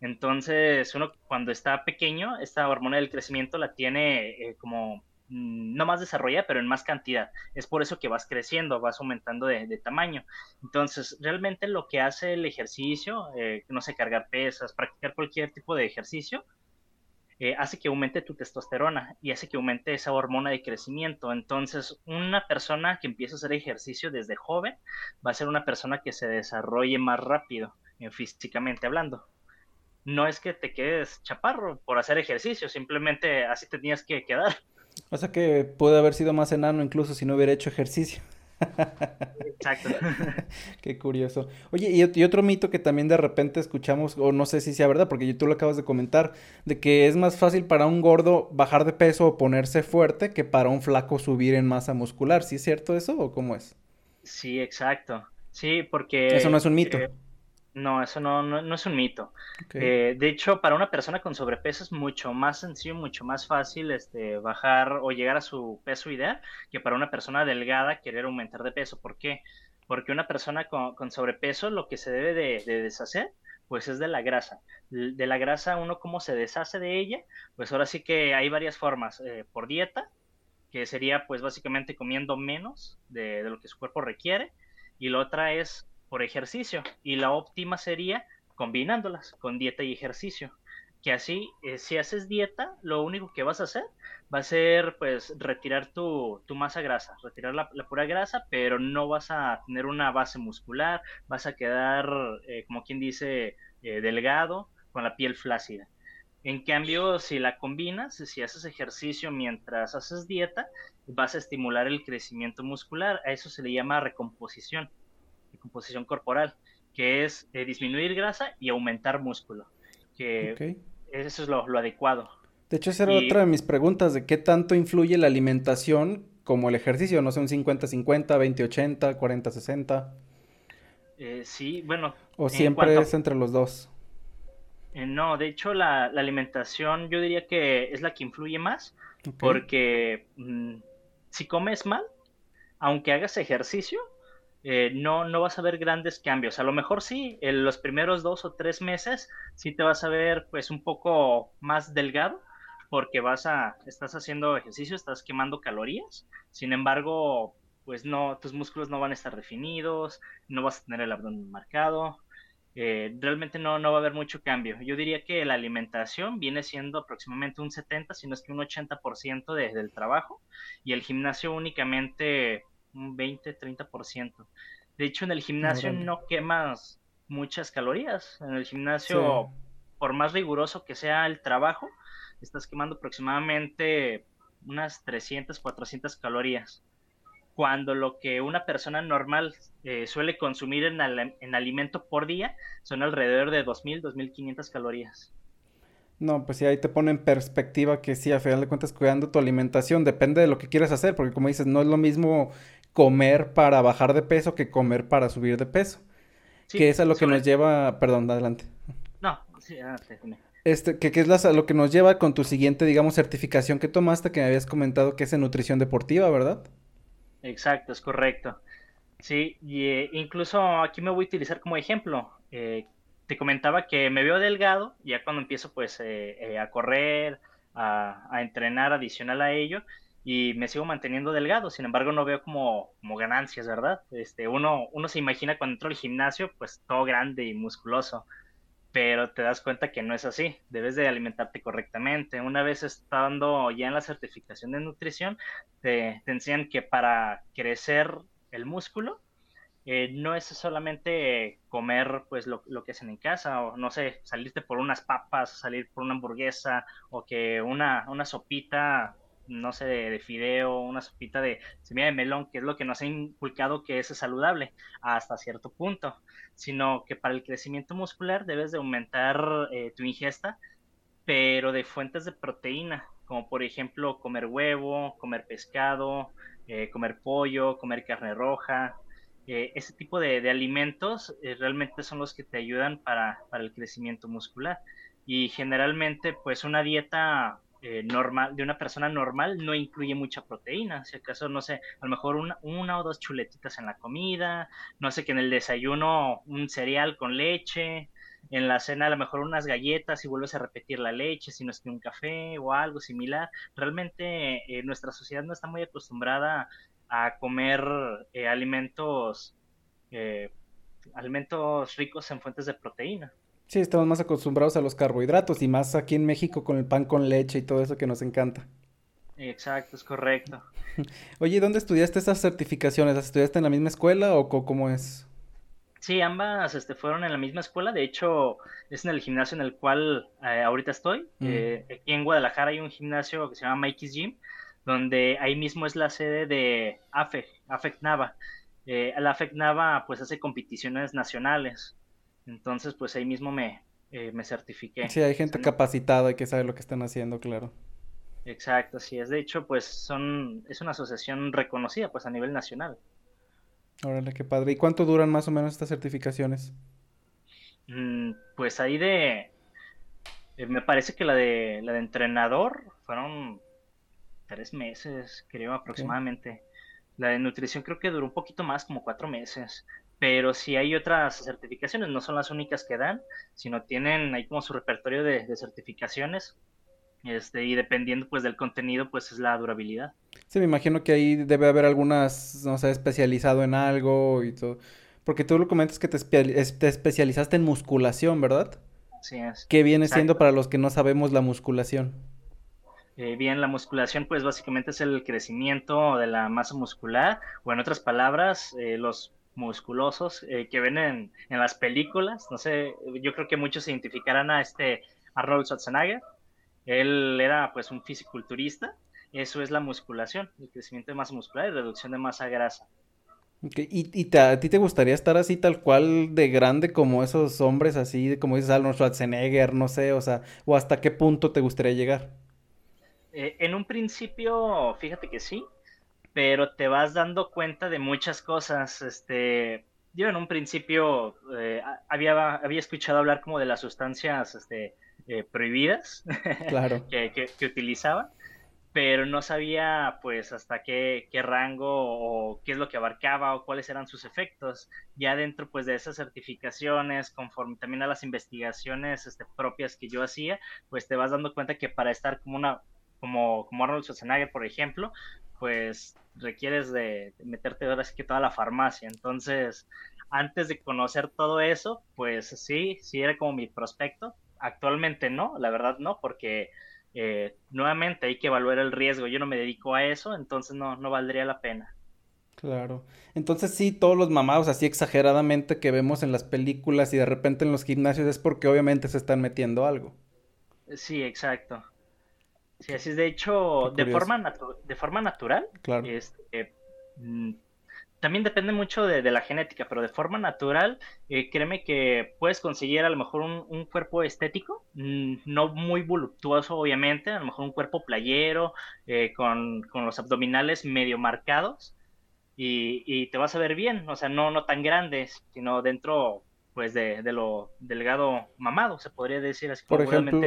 Entonces, uno cuando está pequeño, esta hormona del crecimiento la tiene eh, como mm, no más desarrollada, pero en más cantidad. Es por eso que vas creciendo, vas aumentando de, tamaño. Entonces, realmente lo que hace el ejercicio, eh, no sé, cargar pesas, practicar cualquier tipo de ejercicio, eh, hace que aumente tu testosterona y hace que aumente esa hormona de crecimiento. Entonces, una persona que empieza a hacer ejercicio desde joven va a ser una persona que se desarrolle más rápido, físicamente hablando no es que te quedes chaparro por hacer ejercicio, simplemente así tenías que quedar. O sea que puede haber sido más enano incluso si no hubiera hecho ejercicio. Exacto. Qué curioso. Oye, y, otro mito que también de repente escuchamos, o no sé si sea verdad, porque tú lo acabas de comentar, de que es más fácil para un gordo bajar de peso o ponerse fuerte que para un flaco subir en masa muscular. ¿Sí es cierto eso o cómo es? Sí, exacto. Sí, porque... Eso no es un mito. Eh, no, eso no, no, es un mito. Eh, de hecho, para una persona con sobrepeso es mucho más sencillo, mucho más fácil este, bajar o llegar a su peso ideal que para una persona delgada querer aumentar de peso. ¿Por qué? Porque una persona con, sobrepeso lo que se debe de, deshacer pues es de la grasa. De la grasa uno cómo se deshace de ella, pues ahora sí que hay varias formas. Eh, por dieta, que sería pues básicamente comiendo menos de, de lo que su cuerpo requiere. Y la otra es por ejercicio y la óptima sería combinándolas con dieta y ejercicio. Que así, eh, si haces dieta, lo único que vas a hacer va a ser pues retirar tu, masa grasa, retirar la, pura grasa, pero no vas a tener una base muscular, vas a quedar, eh, como quien dice, eh, delgado, con la piel flácida. En cambio, si la combinas, si haces ejercicio mientras haces dieta, vas a estimular el crecimiento muscular. A eso se le llama recomposición, recomposición corporal, que es disminuir grasa y aumentar músculo. Que eso es lo, adecuado. De hecho, esa era otra de mis preguntas, de qué tanto influye la alimentación como el ejercicio, no sé, un 50-50, 20-80, 40-60. sí, bueno. ¿O siempre es entre los dos? Eh, no, de hecho la, alimentación yo diría que es la que influye más, porque mm, si comes mal, aunque hagas ejercicio, eh, no, no vas a ver grandes cambios. A lo mejor sí, en los primeros dos o tres meses sí te vas a ver pues un poco más delgado porque vas a, estás haciendo ejercicio, estás quemando calorías. Sin embargo, pues no, tus músculos no van a estar definidos, no vas a tener el abdomen marcado. Eh, realmente no, no va a haber mucho cambio. Yo diría que la alimentación viene siendo aproximadamente un 70, si no es que un 80% de, del trabajo, y el gimnasio únicamente un 20, 30%. De hecho, en el gimnasio no, quemas muchas calorías. En el gimnasio, por más riguroso que sea el trabajo, estás quemando aproximadamente unas 300, 400 calorías. Cuando lo que una persona normal eh, suele consumir en, en alimento por día son alrededor de 2.000, 2.500 calorías. No, pues sí, ahí te pone en perspectiva que sí, a final de cuentas, cuidando tu alimentación, depende de lo que quieras hacer, porque como dices, no es lo mismo comer para bajar de peso que comer para subir de peso. que es a lo que nos lleva, perdón, adelante. No, sí, adelante. Este, que, es lo que nos lleva con tu siguiente, digamos, certificación que tomaste, que me habías comentado que es en nutrición deportiva, ¿verdad? Exacto, es correcto. Sí, y eh, incluso aquí me voy a utilizar como ejemplo. Eh, te comentaba que me veo delgado, ya cuando empiezo pues eh, a correr, a, a, entrenar adicional a ello, y me sigo manteniendo delgado, sin embargo no veo como, como ganancias, ¿verdad? Este, uno, uno se imagina cuando entro al gimnasio, pues todo grande y musculoso, pero te das cuenta que no es así, debes de alimentarte correctamente. Una vez estando ya en la certificación de nutrición, te, te enseñan que para crecer el músculo, eh, no es solamente comer pues lo, lo, que hacen en casa o no sé, salirte por unas papas, salir por una hamburguesa o que una, una sopita no sé, de, fideo, una sopita de semilla de melón, que es lo que nos ha inculcado que es saludable hasta cierto punto, sino que para el crecimiento muscular debes de aumentar eh, tu ingesta, pero de fuentes de proteína, como por ejemplo comer huevo, comer pescado, eh, comer pollo, comer carne roja. Eh, ese tipo de, alimentos realmente son los que te ayudan para, para el crecimiento muscular. Y generalmente, pues una dieta eh, normal, de una persona normal no incluye mucha proteína. Si acaso, no sé, a lo mejor una, una, o dos chuletitas en la comida, no sé, que en el desayuno un cereal con leche, en la cena a lo mejor unas galletas y vuelves a repetir la leche, si no es que un café o algo similar. Realmente eh, nuestra sociedad no está muy acostumbrada a comer eh, alimentos, alimentos ricos en fuentes de proteína. Sí, estamos más acostumbrados a los carbohidratos y más aquí en México con el pan con leche y todo eso que nos encanta. Exacto, es correcto. Oye, ¿dónde estudiaste esas certificaciones? ¿Las estudiaste en la misma escuela o cómo es? Sí, ambas este, fueron en la misma escuela. De hecho, es en el gimnasio en el cual eh, ahorita estoy. Mm. Eh, aquí en Guadalajara hay un gimnasio que se llama Mikey's Gym, donde ahí mismo es la sede de AFEC, AFEC Nava. Eh, la AFEC Nava pues hace competiciones nacionales. Entonces, pues ahí mismo me, eh, me certifiqué. Sí, hay gente capacitada y que sabe lo que están haciendo, claro. Exacto, así es. De hecho, pues son, es una asociación reconocida pues a nivel nacional. Órale, qué padre. ¿Y cuánto duran más o menos estas certificaciones? Mm, pues ahí de, eh, me parece que la de, la de entrenador fueron tres meses, creo aproximadamente. La de nutrición creo que duró un poquito más, como cuatro meses pero si hay otras certificaciones, no son las únicas que dan, sino tienen ahí como su repertorio de, certificaciones, este, y dependiendo pues del contenido, pues es la durabilidad. Sí, me imagino que ahí debe haber algunas, no sé, especializado en algo y todo. Porque tú lo comentas que te, te especializaste en musculación, ¿verdad? Sí, es. ¿Qué viene siendo para los que no sabemos la musculación? Eh, bien, la musculación pues básicamente es el crecimiento de la masa muscular o en otras palabras, eh, los musculosos eh, que ven en, en, las películas. No sé, yo creo que muchos se identificarán a este Arnold Schwarzenegger. Él era pues un fisiculturista. Eso es la musculación, el crecimiento de masa muscular y reducción de masa grasa. ¿Y, y a ti te gustaría estar así tal cual de grande como esos hombres así, como dices Arnold Schwarzenegger, no sé, o sea, o hasta qué punto te gustaría llegar? Eh, en un principio, fíjate que sí, pero te vas dando cuenta de muchas cosas. Este, yo en un principio eh, había, había escuchado hablar como de las sustancias este, eh, prohibidas claro. que, que, que utilizaban pero no sabía pues hasta qué, qué, rango o qué es lo que abarcaba o cuáles eran sus efectos. Ya dentro pues de esas certificaciones, conforme también a las investigaciones este, propias que yo hacía, pues te vas dando cuenta que para estar como una, como, como Arnold Schwarzenegger, por ejemplo, pues requieres de, meterte ahora sí que toda la farmacia. Entonces, antes de conocer todo eso, pues sí, sí era como mi prospecto. Actualmente no, la verdad no, porque eh, nuevamente hay que evaluar el riesgo. Yo no me dedico a eso, entonces no, no valdría la pena. Claro. Entonces sí, todos los mamados así exageradamente que vemos en las películas y de repente en los gimnasios es porque obviamente se están metiendo algo. Sí, exacto. Sí, así es. De hecho, de forma, de forma natural, claro. este, mm, también depende mucho de, la genética, pero de forma natural, eh, créeme que puedes conseguir a lo mejor un, cuerpo estético, mm, no muy voluptuoso obviamente, a lo mejor un cuerpo playero, eh, con, los abdominales medio marcados, y, te vas a ver bien, o sea, no, no tan grandes, sino dentro pues de, lo delgado mamado, se podría decir así. Por ejemplo,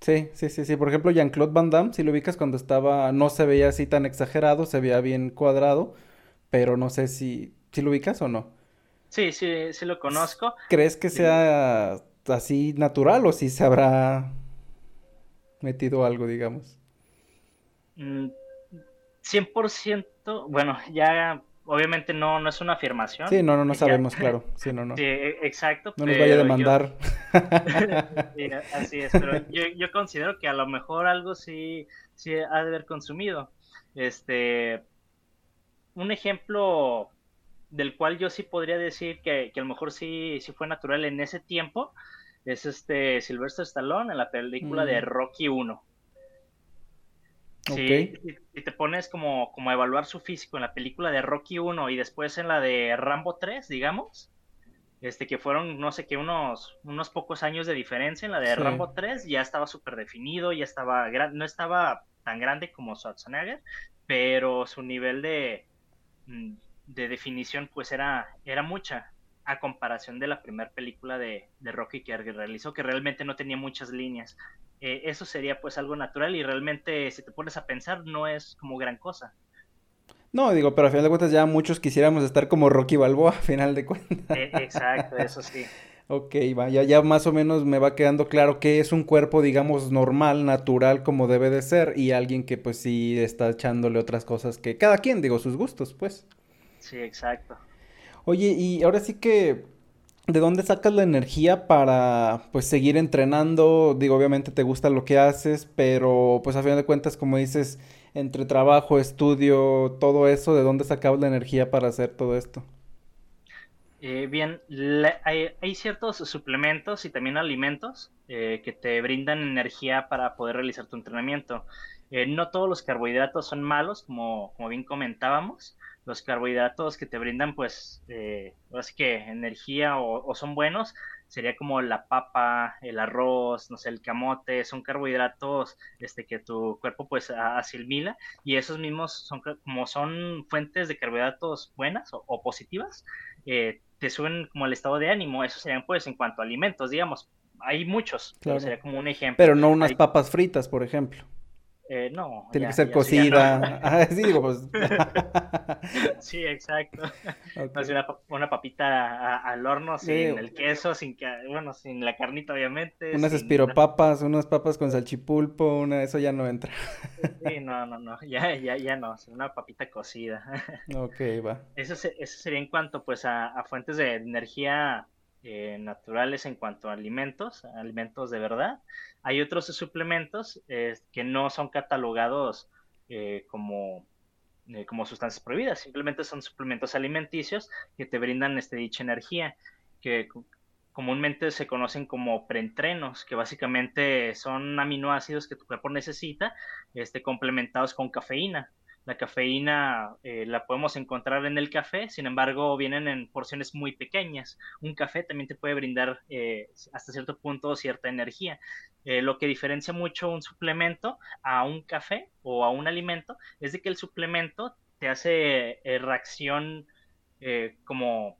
sí, sí, sí, sí, por ejemplo, Jean-Claude Van Damme, si lo ubicas cuando estaba, no se veía así tan exagerado, se veía bien cuadrado, pero no sé si, si lo ubicas o no. Sí, sí, sí lo conozco. ¿Crees que sea así natural o si se habrá metido algo, digamos? 100%, mm, bueno, ya obviamente no, no es una afirmación. Sí, no, no, no sabemos, claro. Sí, no, no. Sí, e, exacto. No nos vaya a demandar. así es, pero yo, yo, considero que a lo mejor algo sí, sí ha de haber consumido. Este, un ejemplo del cual yo sí podría decir que, a lo mejor sí, sí fue natural en ese tiempo es este Sylvester Stallone en la película de. Rocky 1. Sí, si, te pones como, como a evaluar su físico en la película de Rocky 1 y después en la de Rambo 3, digamos, este que fueron, no sé qué, unos, unos pocos años de diferencia, en la de Rambo 3 ya estaba súper definido, ya estaba, no estaba tan grande como Schwarzenegger, pero su nivel de, Mm, de definición pues era, era mucha a comparación de la primera película de, Rocky que realizó, que realmente no tenía muchas líneas. Eh, eso sería pues algo natural y realmente si te pones a pensar no es como gran cosa. No, digo, pero a final de cuentas ya muchos quisiéramos estar como Rocky Balboa, a final de cuentas. Eh, exacto, eso sí. ok, va, ya, ya más o menos me va quedando claro que es un cuerpo, digamos, normal, natural, como debe de ser, y alguien que pues sí está echándole otras cosas que cada quien, digo, sus gustos, pues. Sí, exacto. Oye, y ahora sí que, ¿de dónde sacas la energía para, pues, seguir entrenando? Digo, obviamente te gusta lo que haces, pero, pues, a final de cuentas, como dices, entre trabajo, estudio, todo eso, ¿de dónde sacas la energía para hacer todo esto? Eh, bien, hay, ciertos suplementos y también alimentos eh, que te brindan energía para poder realizar tu entrenamiento. Eh, no todos los carbohidratos son malos, como, como bien comentábamos los carbohidratos que te brindan, pues, eh, así que energía o, son buenos, sería como la papa, el arroz, no sé, el camote, son carbohidratos este, que tu cuerpo pues asimila y esos mismos son como son fuentes de carbohidratos buenas o, positivas, eh, te suben como el estado de ánimo, eso serían pues en cuanto a alimentos, digamos, hay muchos, sería como un ejemplo. Pero no unas papas fritas, por ejemplo. Eh, no. Tiene que ser cocida. Ah, sí, digo, pues. sí, exacto. una, papita al horno sin el queso, sin bueno, sin la carnita, obviamente. Unas espiropapas, unas papas con salchipulpo, una, eso ya no entra. sí, no, no, no, ya, ya, ya no, una papita cocida. ok, va. Eso, eso sería en cuanto, pues, a, a fuentes de energía eh, naturales en cuanto a alimentos, alimentos de verdad. Hay otros suplementos eh, que no son catalogados eh, como, como sustancias prohibidas, simplemente son suplementos alimenticios que te brindan este, dicha energía, que comúnmente se conocen como preentrenos, que básicamente son aminoácidos que tu cuerpo necesita, este, complementados con cafeína. La cafeína eh, la podemos encontrar en el café, sin embargo, vienen en porciones muy pequeñas. Un café también te puede brindar eh, hasta cierto punto cierta energía. Eh, lo que diferencia mucho un suplemento a un café o a un alimento es de que el suplemento te hace reacción como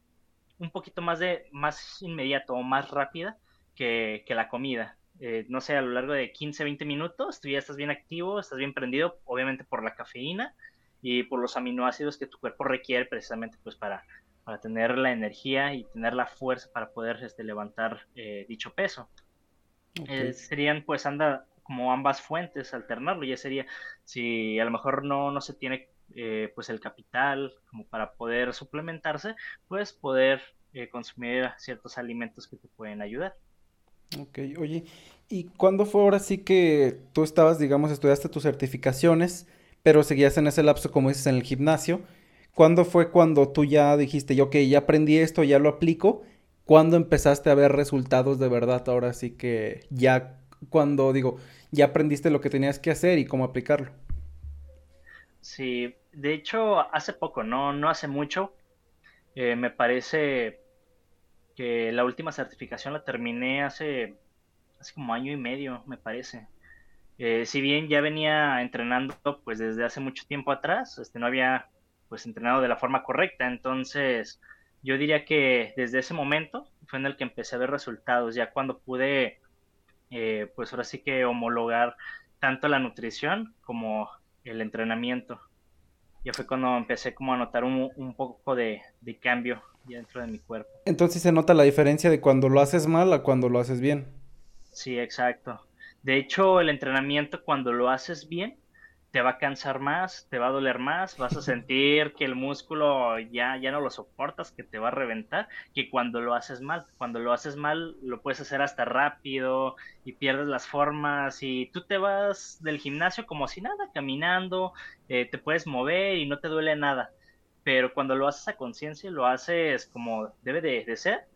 un poquito más de más inmediato o más rápida que la comida. Eh, no sé, a lo largo de 15, 20 minutos, tú ya estás bien activo, estás bien prendido, obviamente por la cafeína y por los aminoácidos que tu cuerpo requiere precisamente pues para, para tener la energía y tener la fuerza para poder este, levantar eh, dicho peso. Eh, serían pues anda como ambas fuentes, alternarlo, ya sería si a lo mejor no, no se tiene pues el capital como para poder suplementarse, pues poder consumir ciertos alimentos que te pueden ayudar. Ok, oye, ¿y cuándo fue ahora sí que tú estabas, digamos, estudiaste tus certificaciones, pero seguías en ese lapso, como dices, en el gimnasio? ¿Cuándo fue cuando tú ya dijiste, ok, ya aprendí esto, ya lo aplico? ¿Cuándo empezaste a ver resultados de verdad? Ahora sí que ya, cuando digo, ya aprendiste lo que tenías que hacer y cómo aplicarlo. Sí, de hecho, hace poco, no, no hace mucho, eh, me parece la última certificación la terminé hace, hace como año y medio, me parece. Eh, si bien ya venía entrenando pues desde hace mucho tiempo atrás, este, no había pues entrenado de la forma correcta, entonces yo diría que desde ese momento fue en el que empecé a ver resultados, ya cuando pude eh, pues ahora sí que homologar tanto la nutrición como el entrenamiento. Ya fue cuando empecé como a notar un, un poco de, de cambio dentro de mi cuerpo. Entonces se nota la diferencia de cuando lo haces mal a cuando lo haces bien. Sí, exacto. De hecho, el entrenamiento cuando lo haces bien te va a cansar más, te va a doler más, vas a sentir que el músculo ya, ya no lo soportas, que te va a reventar, que cuando lo haces mal. Cuando lo haces mal lo puedes hacer hasta rápido y pierdes las formas y tú te vas del gimnasio como si nada, caminando, eh, te puedes mover y no te duele nada pero cuando lo haces a conciencia, lo haces como debe de, ser,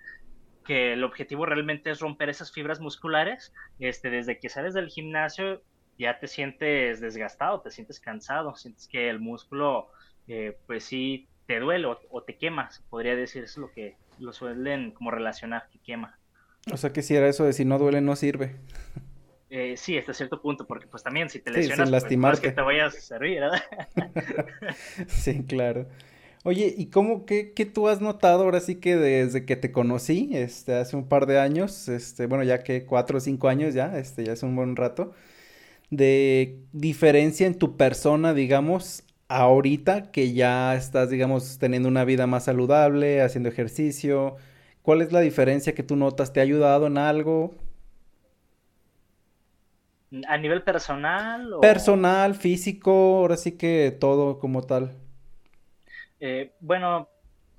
que el objetivo realmente es romper esas fibras musculares, este, desde que sales del gimnasio ya te sientes desgastado, te sientes cansado, sientes que el músculo, eh, pues sí, te duele o, te quema, podría decir, eso es lo que lo suelen como relacionar, que quema. O sea que si era eso de si no duele no sirve. Eh, sí, hasta cierto punto, porque pues también si te lesionas, sí, pues, que te vayas a servir, ¿verdad? sí, claro. Oye, ¿y cómo, qué, qué tú has notado ahora sí que desde que te conocí, este, hace un par de años, este, bueno, ya que cuatro o cinco años ya, este, ya es un buen rato, de diferencia en tu persona, digamos, ahorita que ya estás, digamos, teniendo una vida más saludable, haciendo ejercicio, ¿cuál es la diferencia que tú notas? ¿Te ha ayudado en algo? ¿A nivel personal? Personal, físico, ahora sí que todo como tal. Eh, bueno,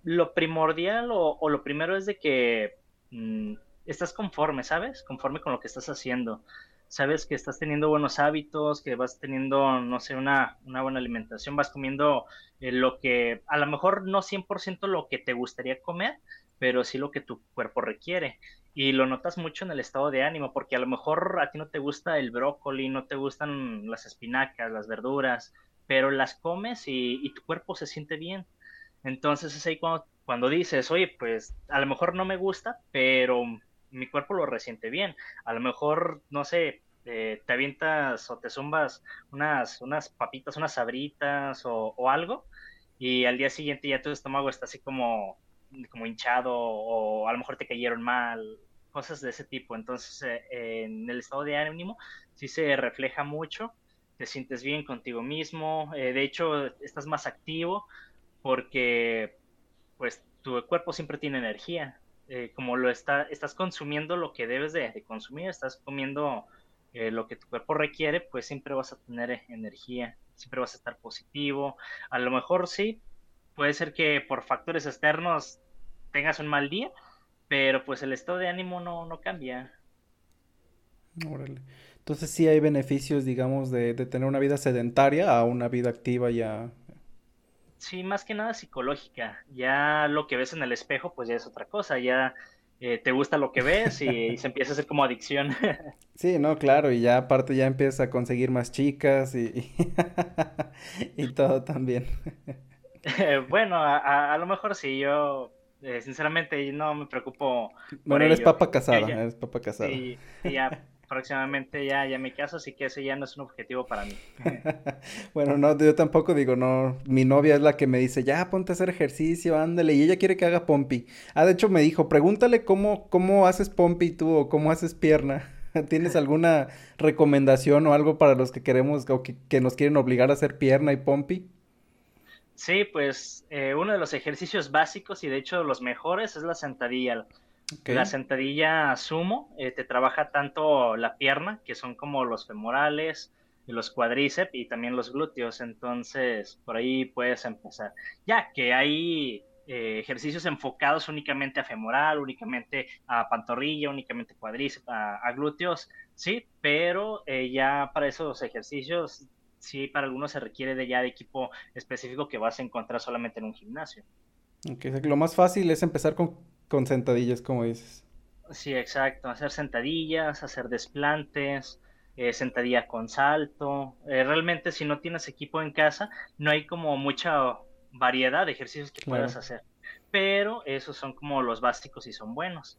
lo primordial o, lo primero es de que mm, estás conforme, ¿sabes? Conforme con lo que estás haciendo. Sabes que estás teniendo buenos hábitos, que vas teniendo, no sé, una, buena alimentación, vas comiendo eh, lo que, a lo mejor no 100% lo que te gustaría comer, pero sí lo que tu cuerpo requiere. Y lo notas mucho en el estado de ánimo, porque a lo mejor a ti no te gusta el brócoli, no te gustan las espinacas, las verduras, pero las comes y, tu cuerpo se siente bien. Entonces es ahí cuando, dices, oye, pues a lo mejor no me gusta, pero mi cuerpo lo resiente bien. A lo mejor, no sé, eh, te avientas o te zumbas unas, unas papitas, unas sabritas o, algo, y al día siguiente ya tu estómago está así como, como hinchado o a lo mejor te cayeron mal, cosas de ese tipo. Entonces, eh, en el estado de ánimo sí se refleja mucho te sientes bien contigo mismo, eh, de hecho estás más activo porque pues tu cuerpo siempre tiene energía, eh, como lo está, estás consumiendo lo que debes de, consumir, estás comiendo eh, lo que tu cuerpo requiere, pues siempre vas a tener energía, siempre vas a estar positivo, a lo mejor sí, puede ser que por factores externos tengas un mal día, pero pues el estado de ánimo no, no cambia. Órale. Entonces sí hay beneficios, digamos, de, de, tener una vida sedentaria a una vida activa ya. Sí, más que nada psicológica. Ya lo que ves en el espejo, pues ya es otra cosa. Ya eh, te gusta lo que ves y, se empieza a hacer como adicción. Sí, no, claro, y ya aparte ya empiezas a conseguir más chicas y, y, todo también. bueno, a, a, lo mejor sí, yo eh, sinceramente no me preocupo. Bueno, eres papa casada, eres papa casada. Sí, ya próximamente ya, ya me caso, así que ese ya no es un objetivo para mí. bueno, no, yo tampoco digo, no, mi novia es la que me dice, ya ponte a hacer ejercicio, ándale, y ella quiere que haga pompi. Ah, de hecho me dijo, pregúntale cómo, cómo haces pompi tú o cómo haces pierna. ¿Tienes alguna recomendación o algo para los que queremos o que, que nos quieren obligar a hacer pierna y pompi? Sí, pues eh, uno de los ejercicios básicos y de hecho los mejores es la sentadilla. La sentadilla sumo eh, te trabaja tanto la pierna, que son como los femorales, los cuádriceps y también los glúteos. Entonces, por ahí puedes empezar. Ya que hay eh, ejercicios enfocados únicamente a femoral, únicamente a pantorrilla, únicamente cuádriceps, a, glúteos, sí, pero eh, ya para esos ejercicios, sí, para algunos se requiere de ya de equipo específico que vas a encontrar solamente en un gimnasio. Okay, lo más fácil es empezar con con sentadillas, como dices. Sí, exacto. Hacer sentadillas, hacer desplantes, eh, sentadilla con salto. Eh, realmente si no tienes equipo en casa, no hay como mucha variedad de ejercicios que puedas hacer. Pero esos son como los básicos y son buenos.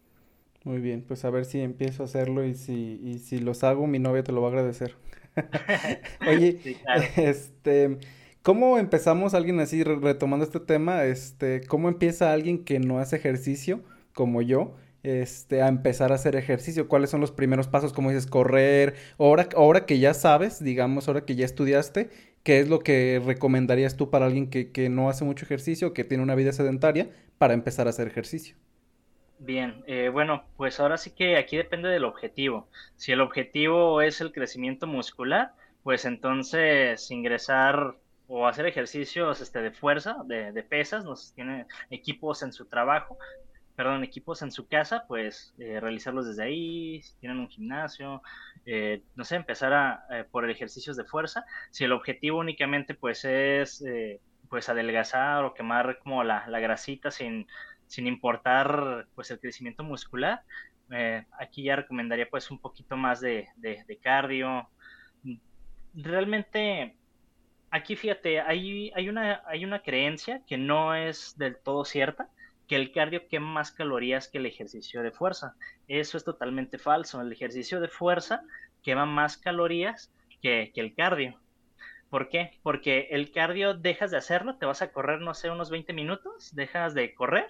Muy bien, pues a ver si empiezo a hacerlo y si, y si los hago, mi novia te lo va a agradecer. Oye, este, ¿Cómo empezamos alguien así, retomando este tema, este, cómo empieza alguien que no hace ejercicio, como yo, este, a empezar a hacer ejercicio? ¿Cuáles son los primeros pasos? Como dices, correr, ahora, ahora que ya sabes, digamos, ahora que ya estudiaste, ¿qué es lo que recomendarías tú para alguien que, que no hace mucho ejercicio, que tiene una vida sedentaria, para empezar a hacer ejercicio? Bien, eh, bueno, pues ahora sí que aquí depende del objetivo. Si el objetivo es el crecimiento muscular, pues entonces ingresar o hacer ejercicios este, de fuerza, de, de pesas, nos tiene equipos en su trabajo, perdón, equipos en su casa, pues eh, realizarlos desde ahí, si tienen un gimnasio, eh, no sé, empezar a, eh, por ejercicios de fuerza. Si el objetivo únicamente pues es pues adelgazar o quemar como la, la grasita sin, sin importar pues el crecimiento muscular, aquí ya recomendaría pues un poquito más de, de, de cardio. Realmente aquí fíjate, hay, una, hay una creencia que no es del todo cierta, que el cardio quema más calorías que el ejercicio de fuerza. Eso es totalmente falso. El ejercicio de fuerza quema más calorías que, que el cardio. ¿Por qué? Porque el cardio dejas de hacerlo, te vas a correr, no sé, unos 20 minutos, dejas de correr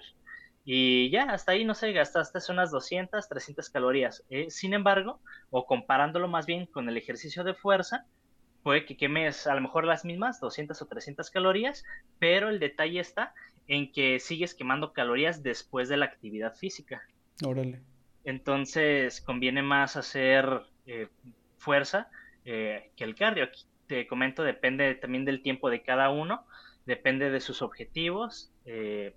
y ya, hasta ahí, no sé, gastaste unas 200, 300 calorías. Eh, sin embargo, o comparándolo más bien con el ejercicio de fuerza, puede que quemes a lo mejor las mismas, 200 o 300 calorías, pero el detalle está en que sigues quemando calorías después de la actividad física. Órale. Entonces conviene más hacer eh, fuerza eh, que el cardio. Aquí te comento, depende también del tiempo de cada uno, depende de sus objetivos. Eh,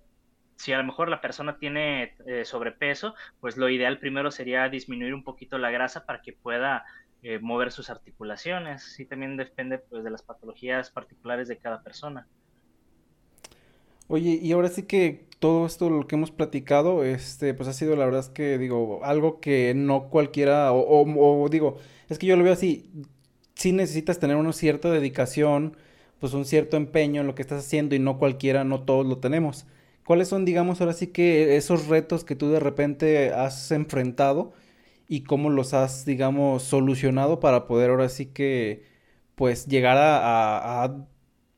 si a lo mejor la persona tiene sobrepeso, pues lo ideal primero sería disminuir un poquito la grasa para que pueda eh, mover sus articulaciones. Sí, también depende pues, de las patologías particulares de cada persona. Oye, y ahora sí que todo esto lo que hemos platicado, este, pues ha sido la verdad es que digo, algo que no cualquiera, o, digo, es que yo lo veo así, sí necesitas tener una cierta dedicación, pues un cierto empeño en lo que estás haciendo y no cualquiera, no todos lo tenemos. ¿Cuáles son, digamos, ahora sí que esos retos que tú de repente has enfrentado y cómo los has, digamos, solucionado para poder ahora sí que, pues, llegar a,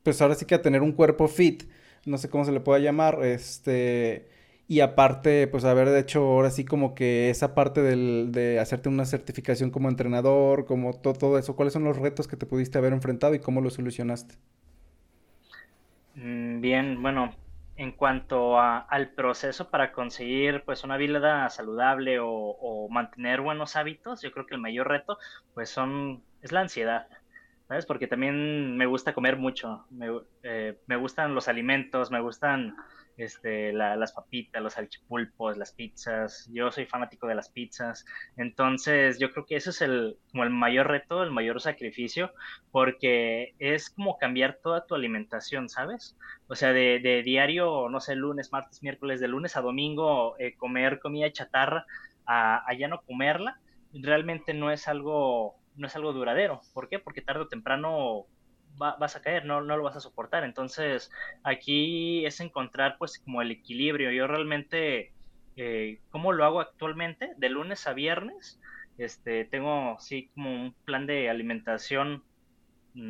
pues ahora sí que a tener un cuerpo fit, no sé cómo se le pueda llamar, este, Y aparte, pues haber hecho ahora sí como que esa parte del, de hacerte una certificación como entrenador, como todo eso, ¿cuáles son los retos que te pudiste haber enfrentado y cómo los solucionaste? Mm, bien, bueno, en cuanto al proceso para conseguir pues una vida saludable o, mantener buenos hábitos, yo creo que el mayor reto pues son es la ansiedad, ¿sabes? Porque también me gusta comer mucho, me, eh, me gustan los alimentos, me gustan este, las papitas, los salchipulpos, las pizzas. Yo soy fanático de las pizzas. Entonces, yo creo que eso es el, como el mayor reto, el mayor sacrificio, porque es como cambiar toda tu alimentación, ¿sabes? O sea, de, diario, no sé, lunes, martes, miércoles, de lunes a domingo, eh, comer comida chatarra, a, a ya no comerla, realmente no es algo no es algo duradero. ¿Por qué? Porque tarde o temprano vas a caer, no, no lo vas a soportar. Entonces, aquí es encontrar pues como el equilibrio. Yo realmente, eh, ¿cómo lo hago actualmente? De lunes a viernes, este, tengo sí como un plan de alimentación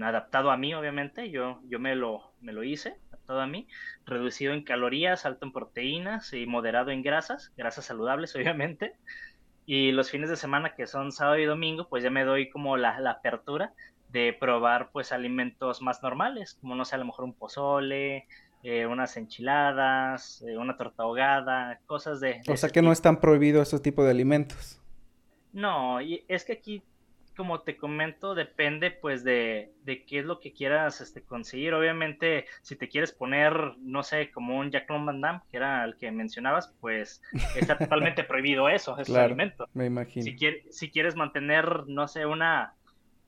adaptado a mí, obviamente. Yo, yo me, lo, me lo hice, adaptado a mí, reducido en calorías, alto en proteínas y moderado en grasas, grasas saludables, obviamente. Y los fines de semana, que son sábado y domingo, pues ya me doy como la, la apertura de probar pues alimentos más normales, como no sé, a lo mejor un pozole, eh, unas enchiladas, eh, una torta ahogada, cosas de... o sea que no están prohibidos esos tipos de alimentos. No, y es que aquí, como te comento, depende pues de, de qué es lo que quieras este, conseguir. Obviamente, si te quieres poner, no sé, como un Jack Van Damme, que era el que mencionabas, pues está totalmente prohibido eso, esos alimentos. Me imagino. Si, si quieres mantener, no sé, una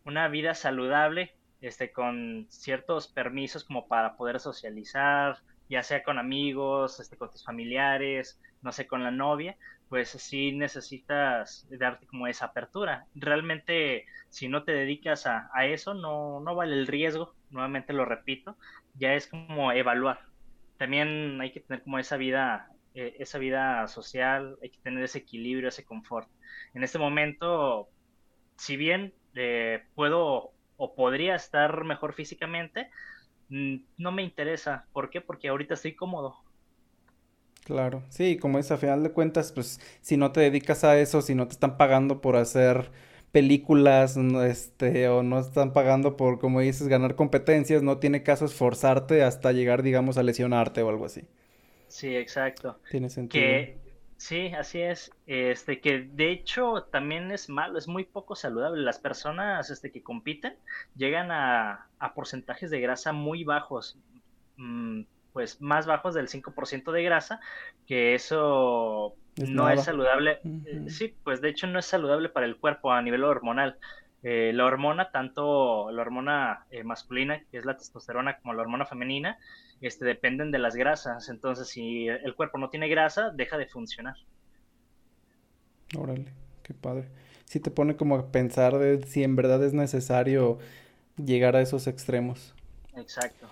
una vida saludable, este, con ciertos permisos como para poder socializar, ya sea con amigos, este, con tus familiares, no sé, con la novia, pues sí necesitas darte como esa apertura. Realmente, si no te dedicas a, eso, no, no vale el riesgo, nuevamente lo repito, ya es como evaluar. También hay que tener como esa vida, eh, esa vida social, hay que tener ese equilibrio, ese confort. En este momento, si bien eh, puedo o podría estar mejor físicamente, no me interesa. ¿Por qué? Porque ahorita estoy cómodo. Claro, sí, como es a final de cuentas, pues si no te dedicas a eso, si no te están pagando por hacer películas, este, o no están pagando por, como dices, ganar competencias, no tiene caso esforzarte hasta llegar, digamos, a lesionarte o algo así. Sí, exacto. Tiene sentido. Que Sí, así es. Este, que de hecho también es malo, es muy poco saludable. Las personas este, que compiten llegan a, porcentajes de grasa muy bajos, mm, pues más bajos del 5% de grasa, que eso no es saludable. Sí, pues de hecho no es saludable para el cuerpo a nivel hormonal. Eh, la hormona, tanto la hormona eh, masculina, que es la testosterona, como la hormona femenina, este, dependen de las grasas. Entonces, si el cuerpo no tiene grasa, deja de funcionar. Órale, qué padre. Si te pone como a pensar de si en verdad es necesario llegar a esos extremos. Exacto.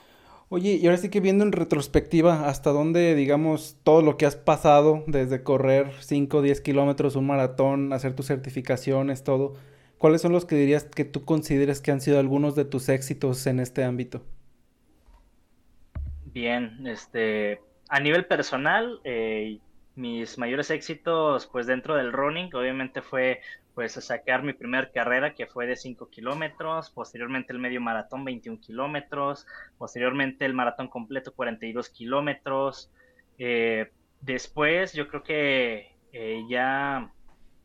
Oye, y ahora sí que viendo en retrospectiva, ¿hasta dónde, digamos, todo lo que has pasado, desde correr 5, 10 kilómetros, un maratón, hacer tus certificaciones, todo, ¿cuáles son los que dirías que tú consideres que han sido algunos de tus éxitos en este ámbito? Bien, este, a nivel personal, eh, mis mayores éxitos, pues dentro del running, obviamente fue pues sacar mi primera carrera que fue de 5 kilómetros, posteriormente el medio maratón 21 kilómetros, posteriormente el maratón completo 42 kilómetros. Eh, después yo creo que eh, ya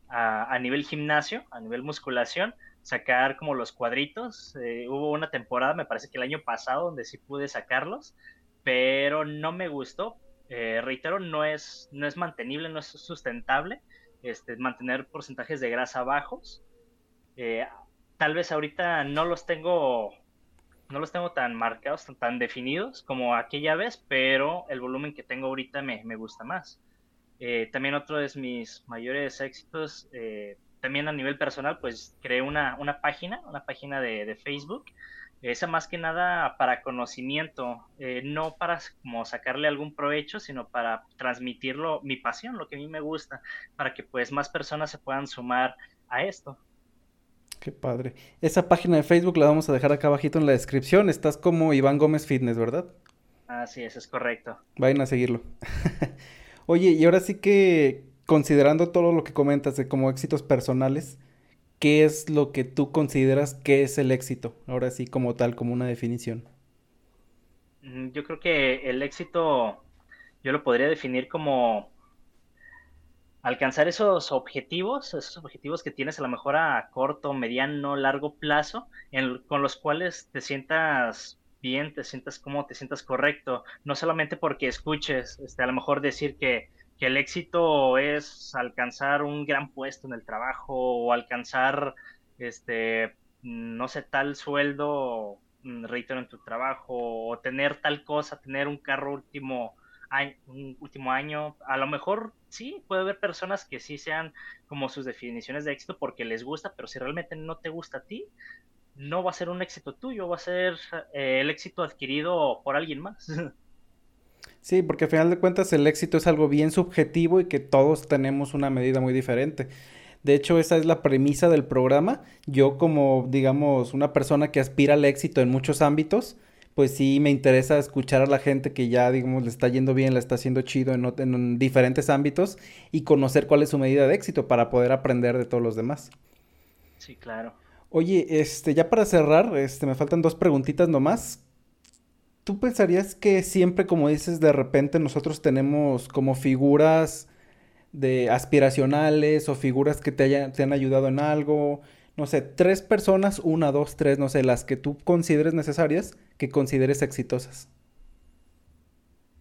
a, a, nivel gimnasio, a nivel musculación, sacar como los cuadritos. hubo una temporada, me parece que el año pasado, donde sí pude sacarlos pero no me gustó. Eh, reitero, no es, no es mantenible, no es sustentable este, mantener porcentajes de grasa bajos. Eh, tal vez ahorita no los tengo no los tengo tan marcados, tan, definidos como aquella vez, pero el volumen que tengo ahorita me, me gusta más. Eh, también otro de mis mayores éxitos, también a nivel personal, pues creé una, una página, una página de, de Facebook esa más que nada para conocimiento, eh, no para como sacarle algún provecho, sino para transmitirlo, mi pasión, lo que a mí me gusta, para que pues más personas se puedan sumar a esto. Qué padre. Esa página de Facebook la vamos a dejar acá abajito en la descripción. Estás como Iván Gómez Fitness, ¿verdad? Así es, es correcto. Vayan a seguirlo. Oye, y ahora sí que considerando todo lo que comentas de como éxitos personales, ¿qué es lo que tú consideras que es el éxito? Ahora sí, como tal, como una definición. Yo creo que el éxito, yo lo podría definir como alcanzar esos objetivos, esos objetivos que tienes a lo mejor a corto, mediano, largo plazo, con los cuales te sientas te sientas cómodo, te sientas correcto, no solamente porque escuches, este, a lo mejor decir que, el éxito es alcanzar un gran puesto en el trabajo o alcanzar, este, no sé, tal sueldo, mm, reitero, en tu trabajo, o tener tal cosa, tener un carro último año- último año. A lo mejor sí, puede haber personas que sí sean como sus definiciones de éxito porque les gusta, pero si realmente no te gusta a ti, no va a ser un éxito tuyo, va a ser eh, el éxito adquirido por alguien más. Sí, porque al final de cuentas el éxito es algo bien subjetivo y que todos tenemos una medida muy diferente. De hecho, esa es la premisa del programa. Yo como, digamos, una persona que aspira al éxito en muchos ámbitos, pues sí me interesa escuchar a la gente que ya, digamos, le está yendo bien, le está haciendo chido en, en diferentes ámbitos y conocer cuál es su medida de éxito para poder aprender de todos los demás. Sí, claro. Oye, este, ya para cerrar, este, me faltan dos preguntitas nomás. ¿Tú pensarías que siempre, como dices, de repente nosotros tenemos como figuras de aspiracionales o figuras que te hayan- te han ayudado en algo? No sé, tres personas, una, dos, tres, no sé, las que tú consideres necesarias, que consideres exitosas.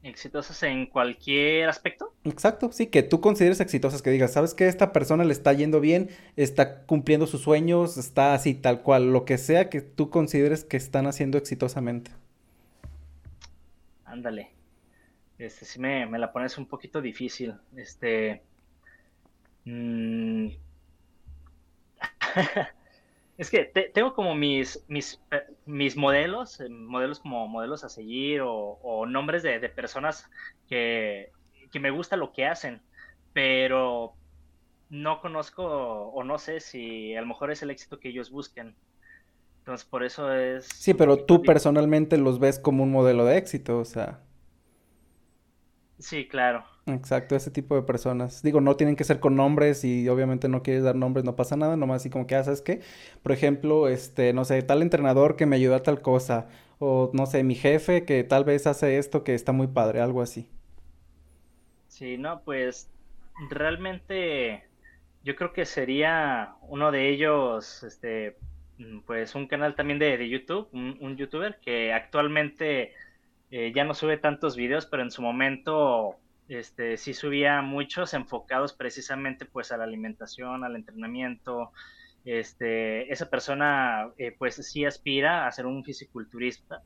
Exitosos en cualquier aspecto. Exacto, sí, que tú consideres exitosas, que digas, ¿sabes qué? Esta persona le está yendo bien, está cumpliendo sus sueños, está así tal cual, lo que sea que tú consideres que están haciendo exitosamente. Ándale. Este sí me, me la pones un poquito difícil. Este. mm, Es que te- tengo como mis, mis, eh, mis modelos, eh, modelos como modelos a seguir o, o nombres de, de personas que, que me gusta lo que hacen, pero no conozco o no sé si a lo mejor es el éxito que ellos busquen. Entonces, por eso es Sí, pero tú personalmente los ves como un modelo de éxito, o sea, Sí, claro. Exacto, ese tipo de personas. Digo, no tienen que ser con nombres y obviamente no quieres dar nombres, no pasa nada, nomás así como que, ah, ¿sabes qué? Por ejemplo, este, no sé, tal entrenador que me ayudó a tal cosa, o no sé, mi jefe que tal vez hace esto que está muy padre, algo así. Sí, no, pues realmente yo creo que sería uno de ellos, este, pues un canal también de, de YouTube, un, un youtuber que actualmente eh, ya no sube tantos videos, pero en su momento, este, sí subía muchos enfocados precisamente pues a la alimentación, al entrenamiento. Este, esa persona eh, pues sí aspira a ser un fisiculturista.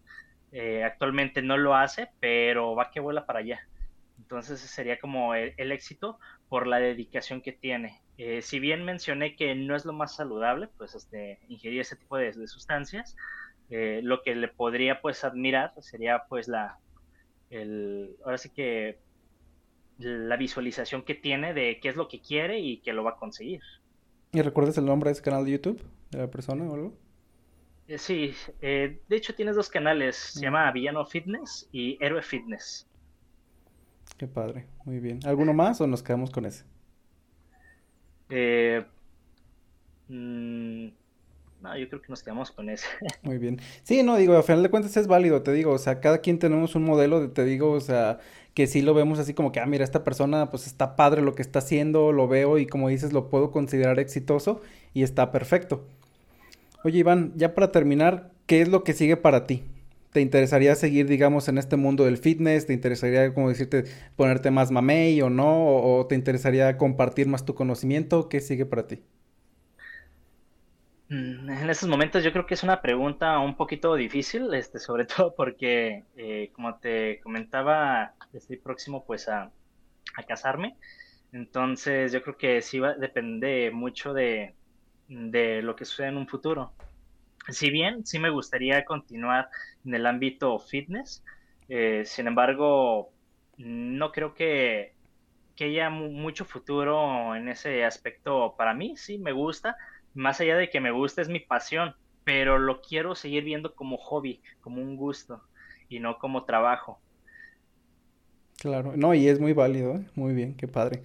Eh, actualmente no lo hace, pero va que vuela para allá. Entonces sería como el, éxito por la dedicación que tiene. Eh, si bien mencioné que no es lo más saludable, pues este, ingerir ese tipo de, sustancias, lo que le podría pues admirar sería pues la, el, ahora sí que la visualización que tiene de qué es lo que quiere y que lo va a conseguir. ¿Y recuerdas el nombre de ese canal de YouTube? ¿De la persona o algo? Eh, sí, eh, de hecho tienes dos canales, se Mm, llama Villano Fitness y Héroe Fitness. qué padre, muy bien. ¿Alguno más o nos quedamos con ese? Eh, mm, no, yo creo que nos quedamos con ese. Muy bien. Sí, no, digo, a final de cuentas es válido, te digo, o sea, cada quien tenemos un modelo, de- te digo, o sea, que sí lo vemos así como que, ah, mira, esta persona pues está padre lo que está haciendo, lo veo y como dices, lo puedo considerar exitoso y está perfecto. Oye, Iván, ya para terminar, ¿qué es lo que sigue para ti? ¿Te interesaría seguir, digamos, en este mundo del fitness? ¿Te interesaría, como decirte, ponerte más mamey o no? ¿O, te interesaría compartir más tu conocimiento? ¿Qué sigue para ti? Mm, En estos momentos yo creo que es una pregunta un poquito difícil, este, sobre todo porque, eh, como te comentaba, estoy próximo pues a, casarme, entonces yo creo que sí va, depende mucho de, de lo que suceda en un futuro. Si bien sí me gustaría continuar en el ámbito fitness, eh, sin embargo, no creo que, que haya mu- mucho futuro en ese aspecto para mí. Sí, me gusta, más allá de que me gusta, es mi pasión, pero lo quiero seguir viendo como hobby, como un gusto y no como trabajo. Claro, no, y es muy válido, ¿eh? muy bien, qué padre.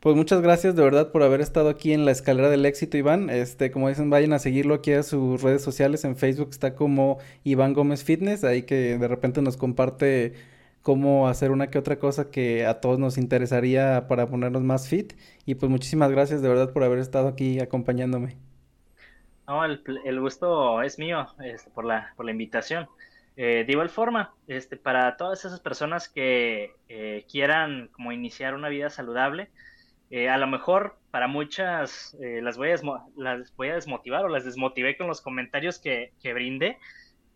Pues muchas gracias de verdad por haber estado aquí en la escalera del éxito, Iván. Este, como dicen, vayan a seguirlo aquí a sus redes sociales. En Facebook está como Iván Gómez Fitness, ahí que de repente nos comparte cómo hacer una que otra cosa que a todos nos interesaría para ponernos más fit. Y pues muchísimas gracias de verdad por haber estado aquí acompañándome. No, el, el gusto es mío este, por, la, por la invitación. Eh, de igual forma, este, para todas esas personas que eh, quieran como iniciar una vida saludable, eh, a lo mejor para muchas eh, las, voy a las voy a desmotivar o las desmotivé con los comentarios que, que brindé,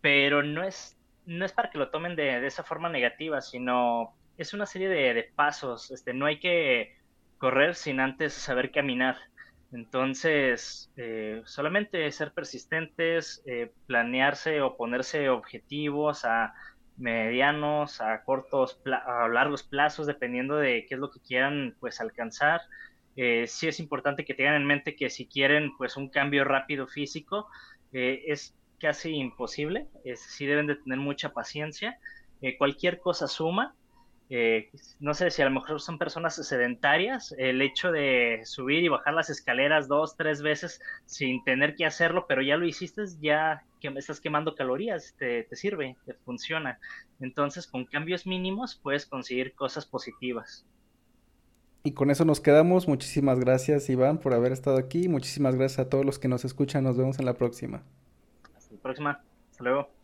pero no es, no es para que lo tomen de, de esa forma negativa, sino es una serie de, de, pasos. Este, no hay que correr sin antes saber caminar. Entonces, eh, solamente ser persistentes, eh, planearse o ponerse objetivos a medianos, a cortos, a largos plazos, dependiendo de qué es lo que quieran pues alcanzar. Eh, sí es importante que tengan en mente que si quieren pues un cambio rápido físico, eh, es casi imposible, es, sí deben de tener mucha paciencia, eh, cualquier cosa suma, eh, no sé si a lo mejor son personas sedentarias, el hecho de subir y bajar las escaleras dos, tres veces sin tener que hacerlo, pero ya lo hiciste, ya que estás quemando calorías, te, te sirve, te funciona. Entonces, con cambios mínimos puedes conseguir cosas positivas. Y con eso nos quedamos. Muchísimas gracias, Iván, por haber estado aquí. Muchísimas gracias a todos los que nos escuchan. Nos vemos en la próxima. Hasta la próxima. Hasta luego.